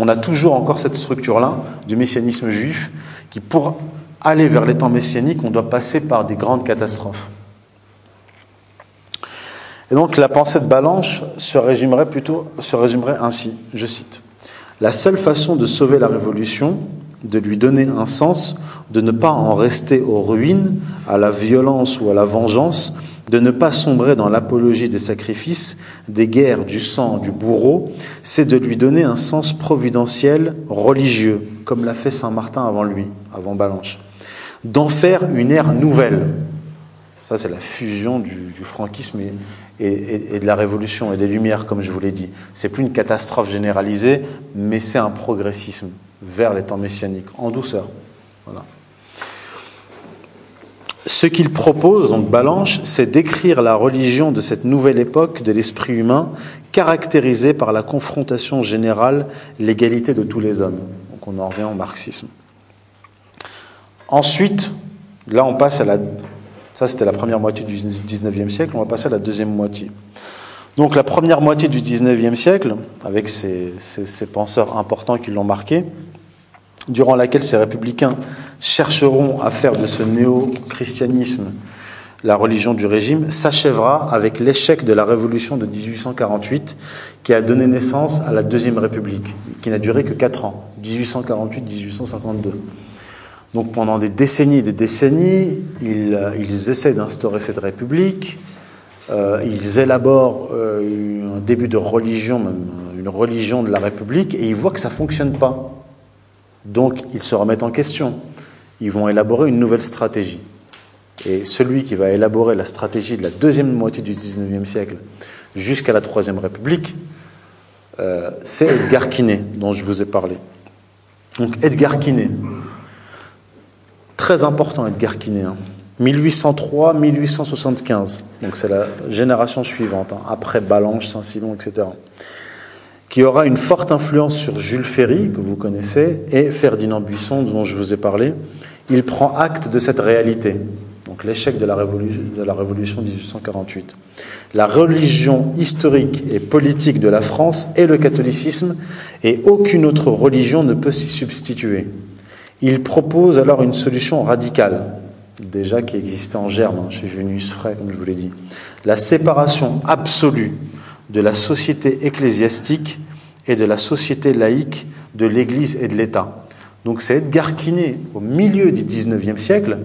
on a toujours encore cette structure-là du messianisme juif qui, pour aller vers les temps messianiques, on doit passer par des grandes catastrophes. Et donc la pensée de Balanche se résumerait plutôt se résumerait ainsi, je cite La seule façon de sauver la révolution, de lui donner un sens, de ne pas en rester aux ruines, à la violence ou à la vengeance, de ne pas sombrer dans l'apologie des sacrifices, des guerres, du sang, du bourreau, c'est de lui donner un sens providentiel, religieux, comme l'a fait Saint Martin avant lui, avant Balanche. D'en faire une ère nouvelle. Ça, c'est la fusion du, franquisme et, et, et, de la révolution et des Lumières, comme je vous l'ai dit. C'est plus une catastrophe généralisée, mais c'est un progressisme vers les temps messianiques, en douceur. Voilà. Ce qu'il propose, donc Balanche, c'est d'écrire la religion de cette nouvelle époque de l'esprit humain, caractérisée par la confrontation générale, l'égalité de tous les hommes. Donc on en revient au marxisme. Ensuite, là on passe à la... Ça c'était la première moitié du 19e siècle, on va passer à la deuxième moitié. Donc la première moitié du 19e siècle, avec ces, penseurs importants qui l'ont marqué, durant laquelle ces républicains chercheront à faire de ce néo-christianisme la religion du régime, s'achèvera avec l'échec de la révolution de 1848 qui a donné naissance à la Deuxième République, qui n'a duré que 4 ans, 1848-1852. Donc pendant des décennies et des décennies, ils, ils essaient d'instaurer cette République, euh, ils élaborent euh, un début de religion, même une religion de la République, et ils voient que ça ne fonctionne pas. Donc ils se remettent en question. Ils vont élaborer une nouvelle stratégie. Et celui qui va élaborer la stratégie de la deuxième moitié du XIXe siècle jusqu'à la Troisième République euh, c'est Edgar Quinet, dont je vous ai parlé. Donc Edgar Quinet, très important Edgar Quinet, 1803-1875, hein. donc c'est la génération suivante, hein, après Ballanche, Saint-Simon, etc., qui aura une forte influence sur Jules Ferry, que vous connaissez, et Ferdinand Buisson, dont je vous ai parlé. Il prend acte de cette réalité, donc l'échec de, la révolution, de la Révolution 1848. La religion historique et politique de la France est le catholicisme, et aucune autre religion ne peut s'y substituer. Il propose alors une solution radicale, déjà qui existait en germe hein, chez Junius Frey, comme je vous l'ai dit. La séparation absolue de la société ecclésiastique et de la société laïque de l'Église et de l'État. Donc c'est Edgar Quinet, au milieu du XIXe siècle,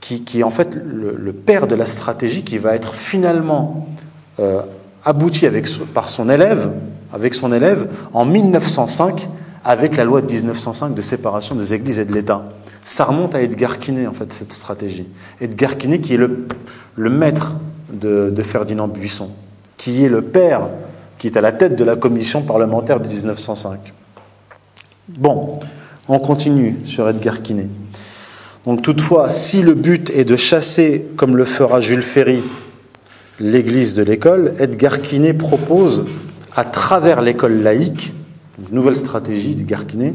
qui, est en fait le, père de la stratégie qui va être finalement euh, abouti avec, par son élève, avec son élève en 1905 avec la loi de 1905 de séparation des églises et de l'État. Ça remonte à Edgar Quinet, en fait, cette stratégie. Edgar Quinet, qui est le, maître de, Ferdinand Buisson, qui est le père, qui est à la tête de la commission parlementaire de 1905. Bon, on continue sur Edgar Quinet. Donc, toutefois, si le but est de chasser, comme le fera Jules Ferry, l'église de l'école, Edgar Quinet propose, à travers l'école laïque, nouvelle stratégie de Garquinet,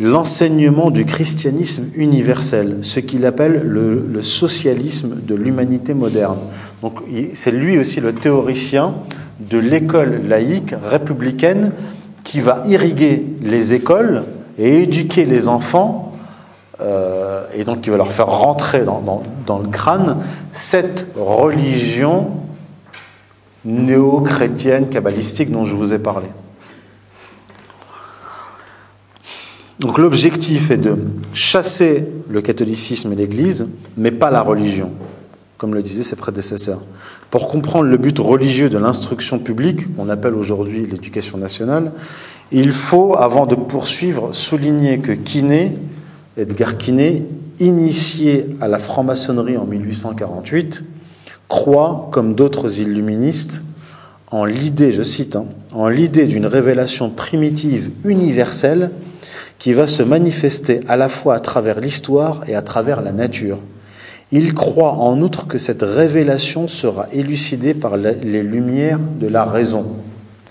l'enseignement du christianisme universel, ce qu'il appelle le, le, socialisme de l'humanité moderne. Donc c'est lui aussi le théoricien de l'école laïque républicaine qui va irriguer les écoles et éduquer les enfants, euh, et donc qui va leur faire rentrer dans, le crâne cette religion néo-chrétienne, kabbalistique dont je vous ai parlé. Donc l'objectif est de chasser le catholicisme et l'Église, mais pas la religion, comme le disaient ses prédécesseurs. Pour comprendre le but religieux de l'instruction publique, qu'on appelle aujourd'hui l'éducation nationale, il faut, avant de poursuivre, souligner que Quinet, Edgar Quinet, initié à la franc-maçonnerie en 1848, croit, comme d'autres illuministes, en l'idée, je cite, hein, en l'idée d'une révélation primitive universelle qui va se manifester à la fois à travers l'histoire et à travers la nature. Il croit en outre que cette révélation sera élucidée par les lumières de la raison.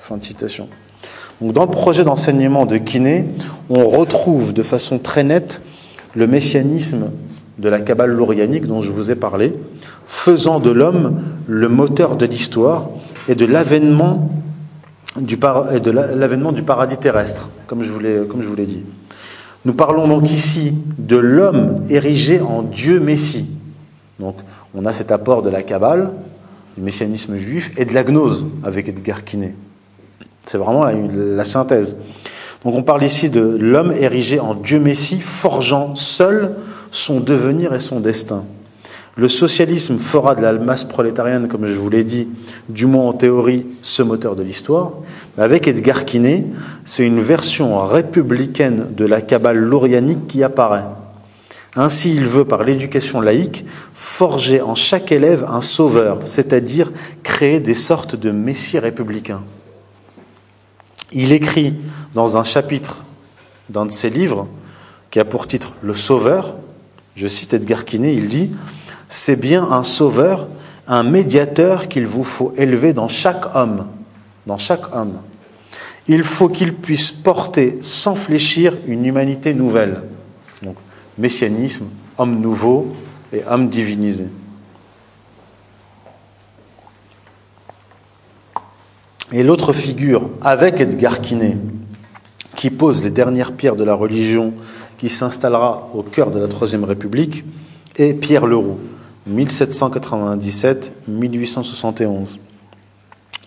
Fin de citation. Donc dans le projet d'enseignement de Quinet, on retrouve de façon très nette le messianisme de la Kabbale lourianique dont je vous ai parlé, faisant de l'homme le moteur de l'histoire et de l'avènement du, par, de l'avènement du paradis terrestre, comme je vous l'ai dit. Nous parlons donc ici de l'homme érigé en Dieu Messie. Donc on a cet apport de la Kabbale, du messianisme juif, et de la gnose avec Edgar Quinet. C'est vraiment la, synthèse. Donc on parle ici de l'homme érigé en Dieu Messie, forgeant seul son devenir et son destin. Le socialisme fera de la masse prolétarienne, comme je vous l'ai dit, du moins en théorie, ce moteur de l'histoire. Mais avec Edgar Quinet, c'est une version républicaine de la cabale lourianique qui apparaît. Ainsi, il veut, par l'éducation laïque, forger en chaque élève un sauveur, c'est-à-dire créer des sortes de messies républicains. Il écrit dans un chapitre d'un de ses livres, qui a pour titre Le Sauveur, je cite Edgar Quinet, il dit c'est bien un sauveur, un médiateur qu'il vous faut élever dans chaque homme. Dans chaque homme. Il faut qu'il puisse porter sans fléchir une humanité nouvelle. Messianisme, homme nouveau et homme divinisé. Et l'autre figure, avec Edgar Quinet, qui pose les dernières pierres de la religion qui s'installera au cœur de la Troisième République, est Pierre Leroux. 1797-1871.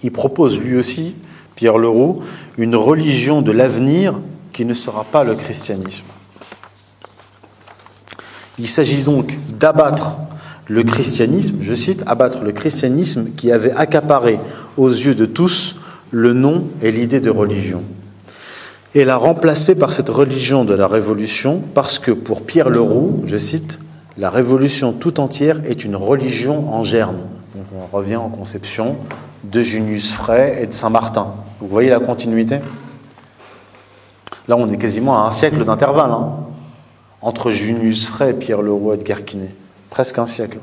Il propose lui aussi, Pierre Leroux, une religion de l'avenir qui ne sera pas le christianisme. Il s'agit donc d'abattre le christianisme, je cite, abattre le christianisme qui avait accaparé aux yeux de tous le nom et l'idée de religion, et la remplacer par cette religion de la Révolution, parce que pour Pierre Leroux, je cite, la révolution tout entière est une religion en germe. Donc on revient en conception de Junius Fray et de Saint-Martin. Vous voyez la continuité? Là, on est quasiment à un siècle d'intervalle hein, entre Junius Fray et Pierre Leroux et Edgar Quinet. Presque un siècle.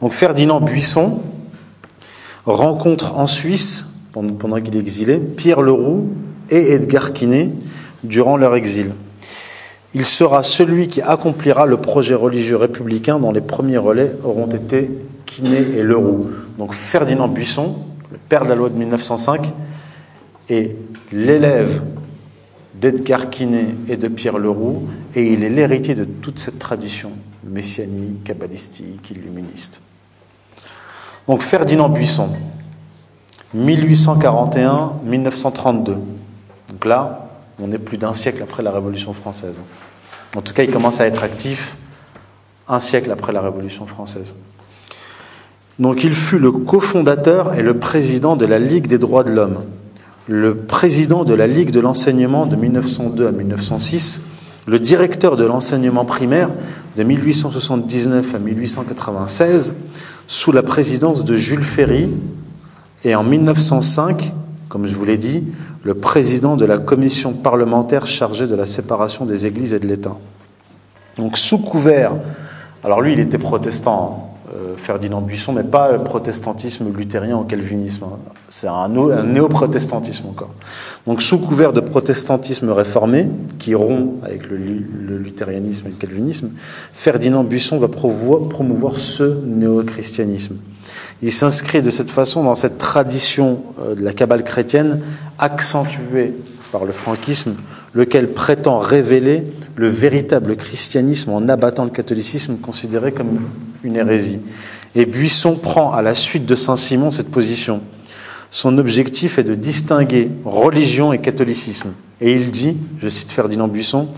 Donc Ferdinand Buisson rencontre en Suisse, pendant, qu'il est exilé, Pierre Leroux et Edgar Quinet durant leur exil. Il sera celui qui accomplira le projet religieux républicain dont les premiers relais auront été Quinet et Leroux. Donc Ferdinand Buisson, le père de la loi de 1905, est l'élève d'Edgar Quinet et de Pierre Leroux, et il est l'héritier de toute cette tradition messianique, kabbalistique, illuministe. Donc Ferdinand Buisson, 1841-1932. Donc là, on est plus d'un siècle après la Révolution française. En tout cas, il commence à être actif un siècle après la Révolution française. Donc il fut le cofondateur et le président de la Ligue des droits de l'homme, le président de la Ligue de l'enseignement de 1902 à 1906, le directeur de l'enseignement primaire de 1879 à 1896, sous la présidence de Jules Ferry, et en 1905, comme je vous l'ai dit, le président de la commission parlementaire chargée de la séparation des églises et de l'État. Donc sous couvert, alors lui il était protestant, euh, Ferdinand Buisson, mais pas le protestantisme luthérien ou calvinisme. C'est un, néo-protestantisme encore. Donc sous couvert de protestantisme réformé, qui rompt avec le, luthérianisme et le calvinisme, Ferdinand Buisson va promouvoir ce néo-christianisme. Il s'inscrit de cette façon dans cette tradition euh, de la cabale chrétienne accentuée par le franquisme, lequel prétend révéler le véritable christianisme en abattant le catholicisme considéré comme une hérésie. Et Buisson prend à la suite de Saint-Simon cette position. Son objectif est de distinguer religion et catholicisme. Et il dit, je cite Ferdinand Buisson,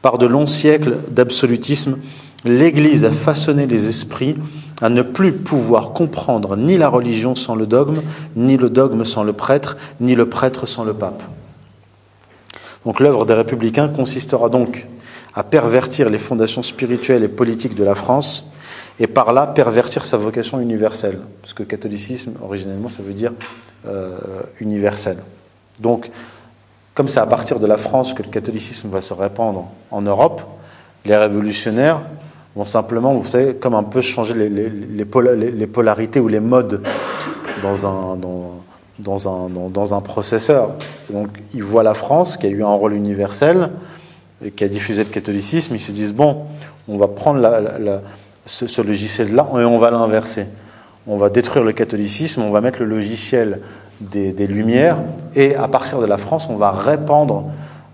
par de longs siècles d'absolutisme, l'Église a façonné les esprits à ne plus pouvoir comprendre ni la religion sans le dogme, ni le dogme sans le prêtre, ni le prêtre sans le pape. Donc l'œuvre des républicains consistera donc à pervertir les fondations spirituelles et politiques de la France et par là pervertir sa vocation universelle. Parce que catholicisme, originellement, ça veut dire euh, universel. Donc, comme c'est à partir de la France que le catholicisme va se répandre en Europe, les révolutionnaires vont simplement, vous savez, comme un peu changer les, les, polarités ou les modes dans un, dans, un, dans, un processeur. Donc, ils voient la France, qui a eu un rôle universel, et qui a diffusé le catholicisme, ils se disent, bon, on va prendre ce, logiciel-là et on va l'inverser. On va détruire le catholicisme, on va mettre le logiciel des, Lumières et à partir de la France, on va répandre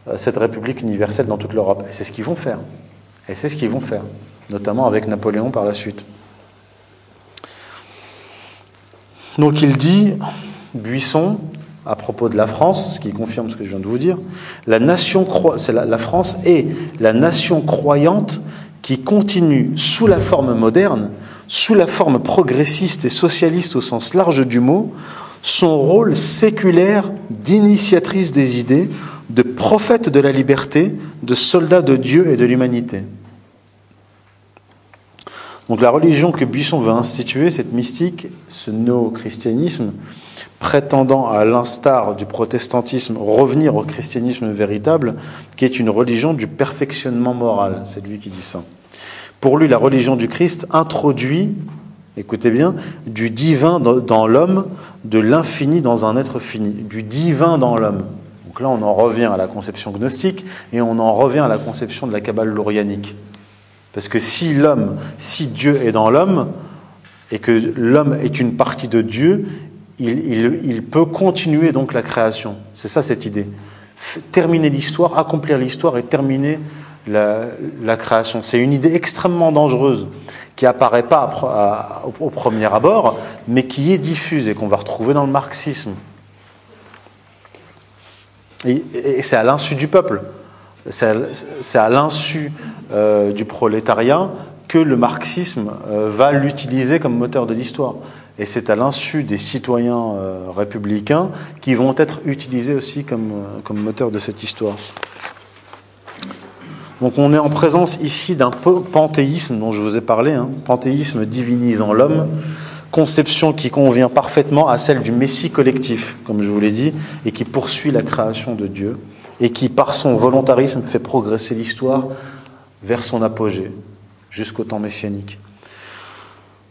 euh, cette République universelle dans toute l'Europe. Et c'est ce qu'ils vont faire. Et c'est ce qu'ils vont faire, notamment avec Napoléon par la suite. Donc il dit, Buisson, à propos de la France, ce qui confirme ce que je viens de vous dire, la, France est la nation croyante qui continue sous la forme moderne, sous la forme progressiste et socialiste au sens large du mot, son rôle séculaire d'initiatrice des idées, de prophète de la liberté, de soldat de Dieu et de l'humanité. Donc la religion que Buisson veut instituer, cette mystique, ce néo-christianisme, prétendant à l'instar du protestantisme revenir au christianisme véritable, qui est une religion du perfectionnement moral. C'est lui qui dit ça. Pour lui, la religion du Christ introduit, écoutez bien, du divin dans l'homme, de l'infini dans un être fini, du divin dans l'homme. Donc là, on en revient à la conception gnostique et on en revient à la conception de la Kabbale lourianique. Parce que si l'homme, si Dieu est dans l'homme, et que l'homme est une partie de Dieu, il, peut continuer donc la création. C'est ça cette idée. Terminer l'histoire, accomplir l'histoire et terminer la, création. C'est une idée extrêmement dangereuse qui apparaît pas au, premier abord, mais qui est diffuse et qu'on va retrouver dans le marxisme. Et, c'est à l'insu du peuple, c'est à, l'insu euh, du prolétariat que le marxisme euh, va l'utiliser comme moteur de l'histoire. Et c'est à l'insu des citoyens euh, républicains qui vont être utilisés aussi comme, euh, comme moteur de cette histoire. Donc on est en présence ici d'un panthéisme dont je vous ai parlé, hein, panthéisme divinisant l'homme conception qui convient parfaitement à celle du Messie collectif, comme je vous l'ai dit, et qui poursuit la création de Dieu, et qui, par son volontarisme, fait progresser l'histoire vers son apogée, jusqu'au temps messianique.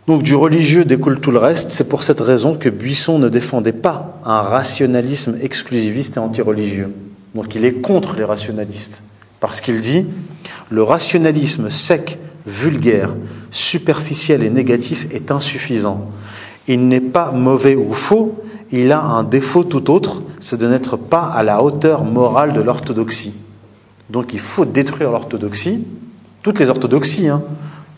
Donc du religieux découle tout le reste, c'est pour cette raison que Buisson ne défendait pas un rationalisme exclusiviste et antireligieux. Donc il est contre les rationalistes, parce qu'il dit, le rationalisme sec, vulgaire, superficiel et négatif est insuffisant. Il n'est pas mauvais ou faux, il a un défaut tout autre, c'est de n'être pas à la hauteur morale de l'orthodoxie. Donc il faut détruire l'orthodoxie, toutes les orthodoxies. Hein.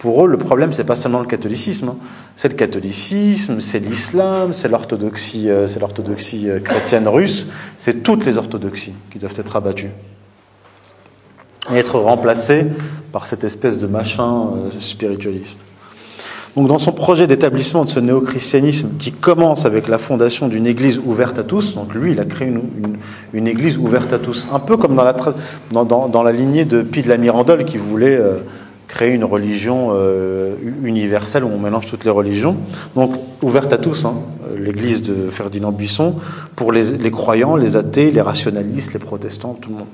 Pour eux, le problème, c'est pas seulement le catholicisme, hein. c'est le catholicisme, c'est l'islam, c'est l'orthodoxie, euh, c'est l'orthodoxie euh, chrétienne russe, c'est toutes les orthodoxies qui doivent être abattues et être remplacées par cette espèce de machin euh, spiritualiste. Donc, dans son projet d'établissement de ce néo-christianisme qui commence avec la fondation d'une église ouverte à tous, donc lui, il a créé une, église ouverte à tous, un peu comme dans la, dans, la lignée de Pie de la Mirandole qui voulait créer une religion euh, universelle où on mélange toutes les religions. Donc, ouverte à tous, hein, l'église de Ferdinand Buisson, pour les, les croyants, les athées, les rationalistes, les protestants, tout le monde.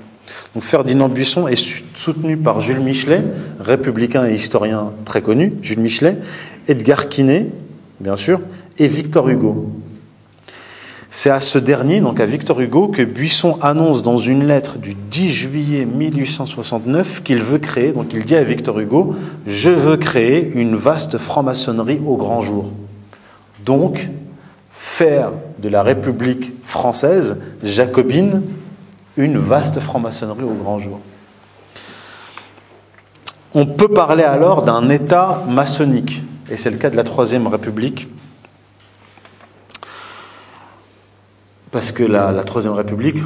Donc Ferdinand Buisson est soutenu par Jules Michelet, républicain et historien très connu, Jules Michelet, Edgar Quinet, bien sûr, et Victor Hugo. C'est à ce dernier, donc à Victor Hugo, que Buisson annonce dans une lettre du 10 juillet 1869 qu'il veut créer, donc il dit à Victor Hugo, je veux créer une vaste franc-maçonnerie au grand jour. Donc, faire de la République française jacobine une vaste franc-maçonnerie au grand jour. On peut parler alors d'un État maçonnique, et c'est le cas de la Troisième République, parce que la, Troisième République,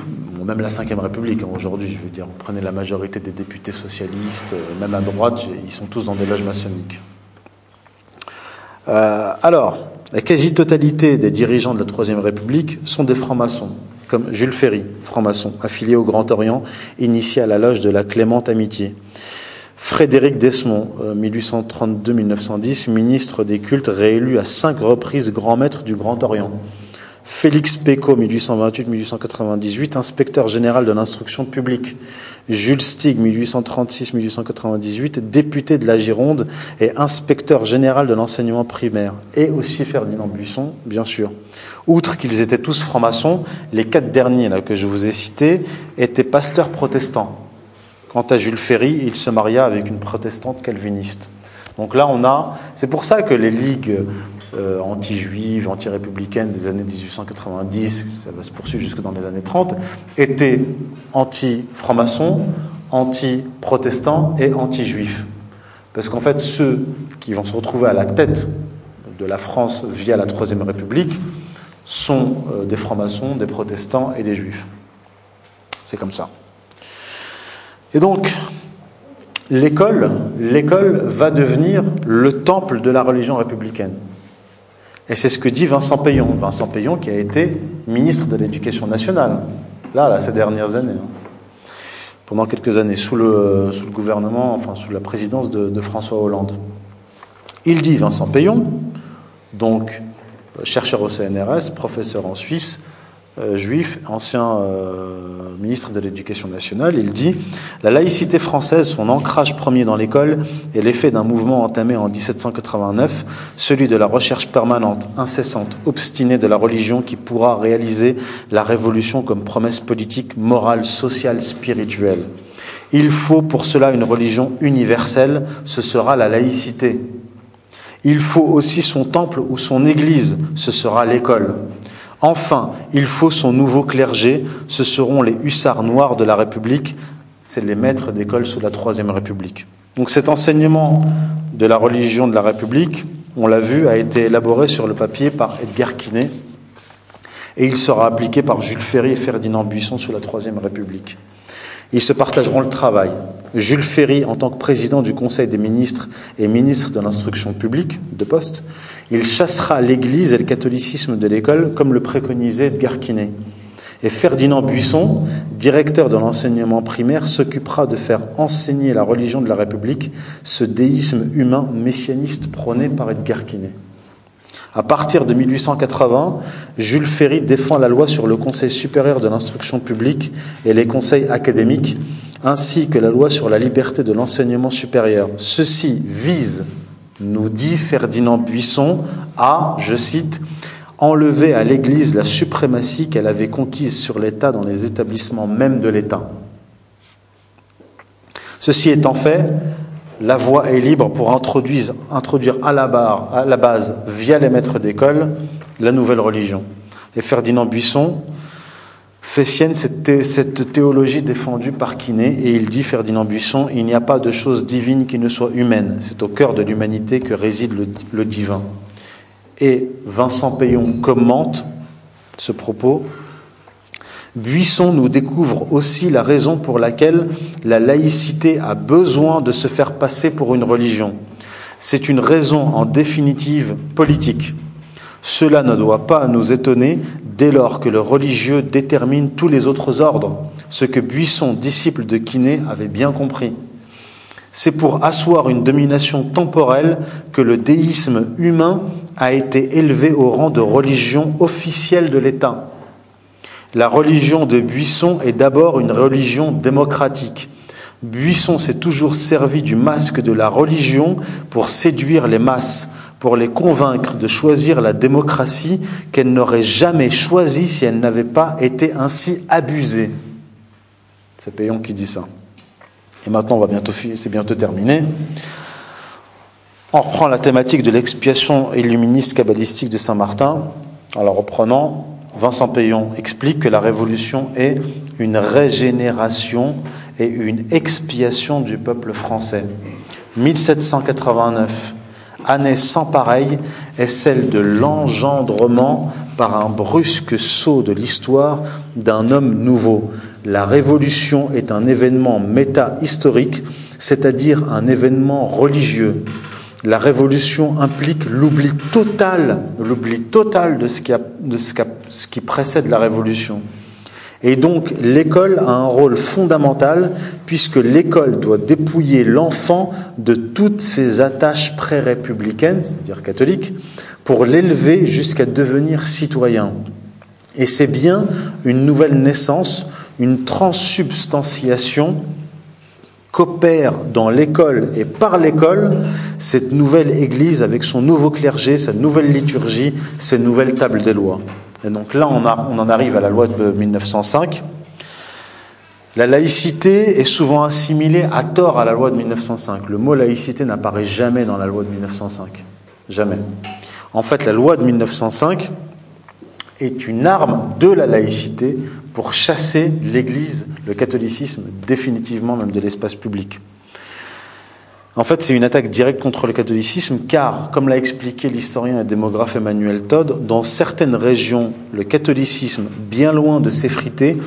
même la Cinquième République hein, aujourd'hui, je veux dire, on prenait la majorité des députés socialistes, euh, même à droite, ils sont tous dans des loges maçonniques. Euh, alors, la quasi-totalité des dirigeants de la Troisième République sont des francs-maçons comme Jules Ferry, franc-maçon, affilié au Grand Orient, initié à la loge de la Clémente Amitié. Frédéric Desmond, 1832-1910, euh, ministre des cultes, réélu à cinq reprises grand maître du Grand Orient. Félix Péco, 1828-1898, inspecteur général de l'instruction publique. Jules Stig, 1836-1898, député de la Gironde et inspecteur général de l'enseignement primaire. Et aussi Ferdinand Buisson, bien sûr. Outre qu'ils étaient tous francs-maçons, les quatre derniers que je vous ai cités étaient pasteurs protestants. Quant à Jules Ferry, il se maria avec une protestante calviniste. Donc là, on a. C'est pour ça que les ligues euh, anti-juives, anti-républicaines des années 1890, ça va se poursuivre jusque dans les années 30, étaient anti-francs-maçons, anti-protestants et anti-juifs. Parce qu'en fait, ceux qui vont se retrouver à la tête de la France via la Troisième République sont euh, des francs-maçons, des protestants et des juifs. C'est comme ça. Et donc, l'école, l'école va devenir le temple de la religion républicaine. Et c'est ce que dit Vincent Payon. Vincent Payon qui a été ministre de l'Éducation nationale, là, ces dernières années. Hein. Pendant quelques années, sous le, gouvernement, enfin sous la présidence de, de François Hollande. Il dit, Vincent Payon, donc chercheur au CNRS, professeur en Suisse, euh, juif, ancien euh, ministre de l'Éducation nationale, il dit La laïcité française, son ancrage premier dans l'école, est l'effet d'un mouvement entamé en 1789, celui de la recherche permanente, incessante, obstinée de la religion qui pourra réaliser la révolution comme promesse politique, morale, sociale, spirituelle. Il faut pour cela une religion universelle, ce sera la laïcité. Il faut aussi son temple ou son église, ce sera l'école. Enfin, il faut son nouveau clergé, ce seront les hussards noirs de la République, c'est les maîtres d'école sous la Troisième République. Donc cet enseignement de la religion de la République, on l'a vu, a été élaboré sur le papier par Edgar Quinet, et il sera appliqué par Jules Ferry et Ferdinand Buisson sous la Troisième République. Ils se partageront le travail. Jules Ferry, en tant que président du Conseil des ministres et ministre de l'instruction publique, de poste, il chassera l'Église et le catholicisme de l'école, comme le préconisait Edgar Quinet. Et Ferdinand Buisson, directeur de l'enseignement primaire, s'occupera de faire enseigner la religion de la République, ce déisme humain messianiste prôné par Edgar Quinet. À partir de 1880, Jules Ferry défend la loi sur le Conseil supérieur de l'instruction publique et les conseils académiques, ainsi que la loi sur la liberté de l'enseignement supérieur. Ceci vise, nous dit Ferdinand Buisson, à, je cite, enlever à l'Église la suprématie qu'elle avait conquise sur l'État dans les établissements même de l'État. Ceci étant fait, la voie est libre pour introduire, à, la base, via les maîtres d'école, la nouvelle religion. Et Ferdinand Buisson fait sienne cette, théologie défendue par Quinet, et il dit, Ferdinand Buisson, il n'y a pas de chose divine qui ne soit humaine. C'est au cœur de l'humanité que réside le divin. Et Vincent Payon commente ce propos Buisson nous découvre aussi la raison pour laquelle la laïcité a besoin de se faire passer pour une religion. C'est une raison en définitive politique. Cela ne doit pas nous étonner dès lors que le religieux détermine tous les autres ordres, ce que Buisson, disciple de Quinet, avait bien compris. C'est pour asseoir une domination temporelle que le déisme humain a été élevé au rang de religion officielle de l'État. La religion de Buisson est d'abord une religion démocratique. Buisson s'est toujours servi du masque de la religion pour séduire les masses, pour les convaincre de choisir la démocratie qu'elle n'aurait jamais choisie si elle n'avait pas été ainsi abusée. C'est Payon qui dit ça. Et maintenant, on va bientôt, c'est bientôt terminé. On reprend la thématique de l'expiation illuministe kabbalistique de Saint-Martin. Alors, reprenant, Vincent Payon explique que la révolution est une régénération et une expiation du peuple français. 1789, année sans pareille, est celle de l'engendrement par un brusque saut de l'histoire d'un homme nouveau. La révolution est un événement méta-historique, c'est-à-dire un événement religieux la révolution implique l'oubli total, l'oubli total de, ce qui, de ce qui précède la révolution. Et donc l'école a un rôle fondamental puisque l'école doit dépouiller l'enfant de toutes ses attaches pré-républicaines, c'est-à-dire catholiques, pour l'élever jusqu'à devenir citoyen. Et c'est bien une nouvelle naissance, une transsubstantiation qu'opère dans l'école et par l'école cette nouvelle Église avec son nouveau clergé, sa nouvelle liturgie, ses nouvelles tables des lois. Et donc là, on, en arrive à la loi de 1905. La laïcité est souvent assimilée à tort à la loi de 1905. Le mot laïcité n'apparaît jamais dans la loi de 1905. Jamais. En fait, la loi de 1905 est une arme de la laïcité pour chasser l'Église, le catholicisme, définitivement même de l'espace public. En fait, c'est une attaque directe contre le catholicisme, car, comme l'a expliqué l'historien et démographe Emmanuel Todd, dans certaines régions, le catholicisme, bien loin de s'effriter,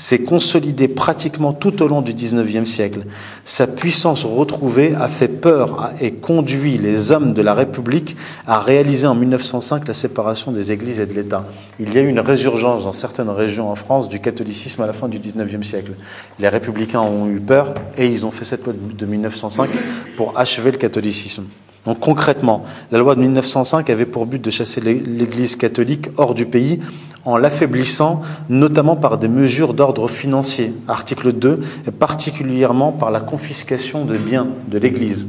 s'est consolidé pratiquement tout au long du XIXe siècle. Sa puissance retrouvée a fait peur et conduit les hommes de la République à réaliser en 1905 la séparation des églises et de l'État. Il y a eu une résurgence dans certaines régions en France du catholicisme à la fin du XIXe siècle. Les républicains ont eu peur et ils ont fait cette loi de 1905 pour achever le catholicisme. Donc concrètement, la loi de 1905 avait pour but de chasser l'Église catholique hors du pays en l'affaiblissant notamment par des mesures d'ordre financier, article 2, et particulièrement par la confiscation de biens de l'Église.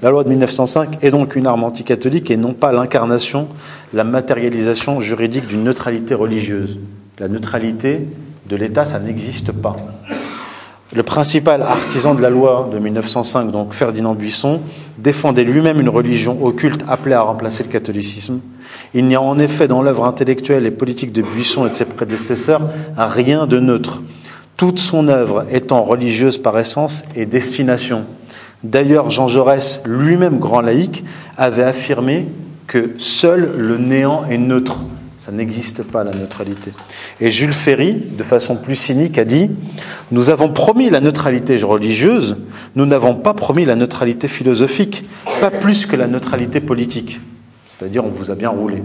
La loi de 1905 est donc une arme anticatholique et non pas l'incarnation, la matérialisation juridique d'une neutralité religieuse. La neutralité de l'État, ça n'existe pas. Le principal artisan de la loi de 1905, donc Ferdinand Buisson, défendait lui-même une religion occulte appelée à remplacer le catholicisme. Il n'y a en effet dans l'œuvre intellectuelle et politique de Buisson et de ses prédécesseurs rien de neutre, toute son œuvre étant religieuse par essence et destination. D'ailleurs, Jean Jaurès, lui-même grand laïc, avait affirmé que seul le néant est neutre. Ça n'existe pas la neutralité. Et Jules Ferry, de façon plus cynique, a dit Nous avons promis la neutralité religieuse, nous n'avons pas promis la neutralité philosophique, pas plus que la neutralité politique. C'est-à-dire, on vous a bien roulé.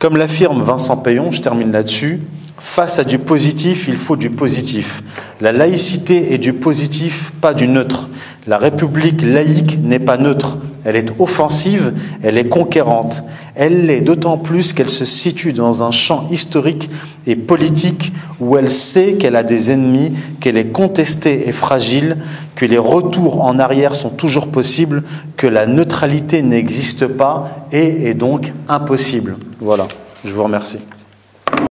Comme l'affirme Vincent Payon, je termine là-dessus, face à du positif, il faut du positif. La laïcité est du positif, pas du neutre. La République laïque n'est pas neutre. Elle est offensive, elle est conquérante. Elle l'est d'autant plus qu'elle se situe dans un champ historique et politique où elle sait qu'elle a des ennemis, qu'elle est contestée et fragile, que les retours en arrière sont toujours possibles, que la neutralité n'existe pas et est donc impossible. Voilà, je vous remercie.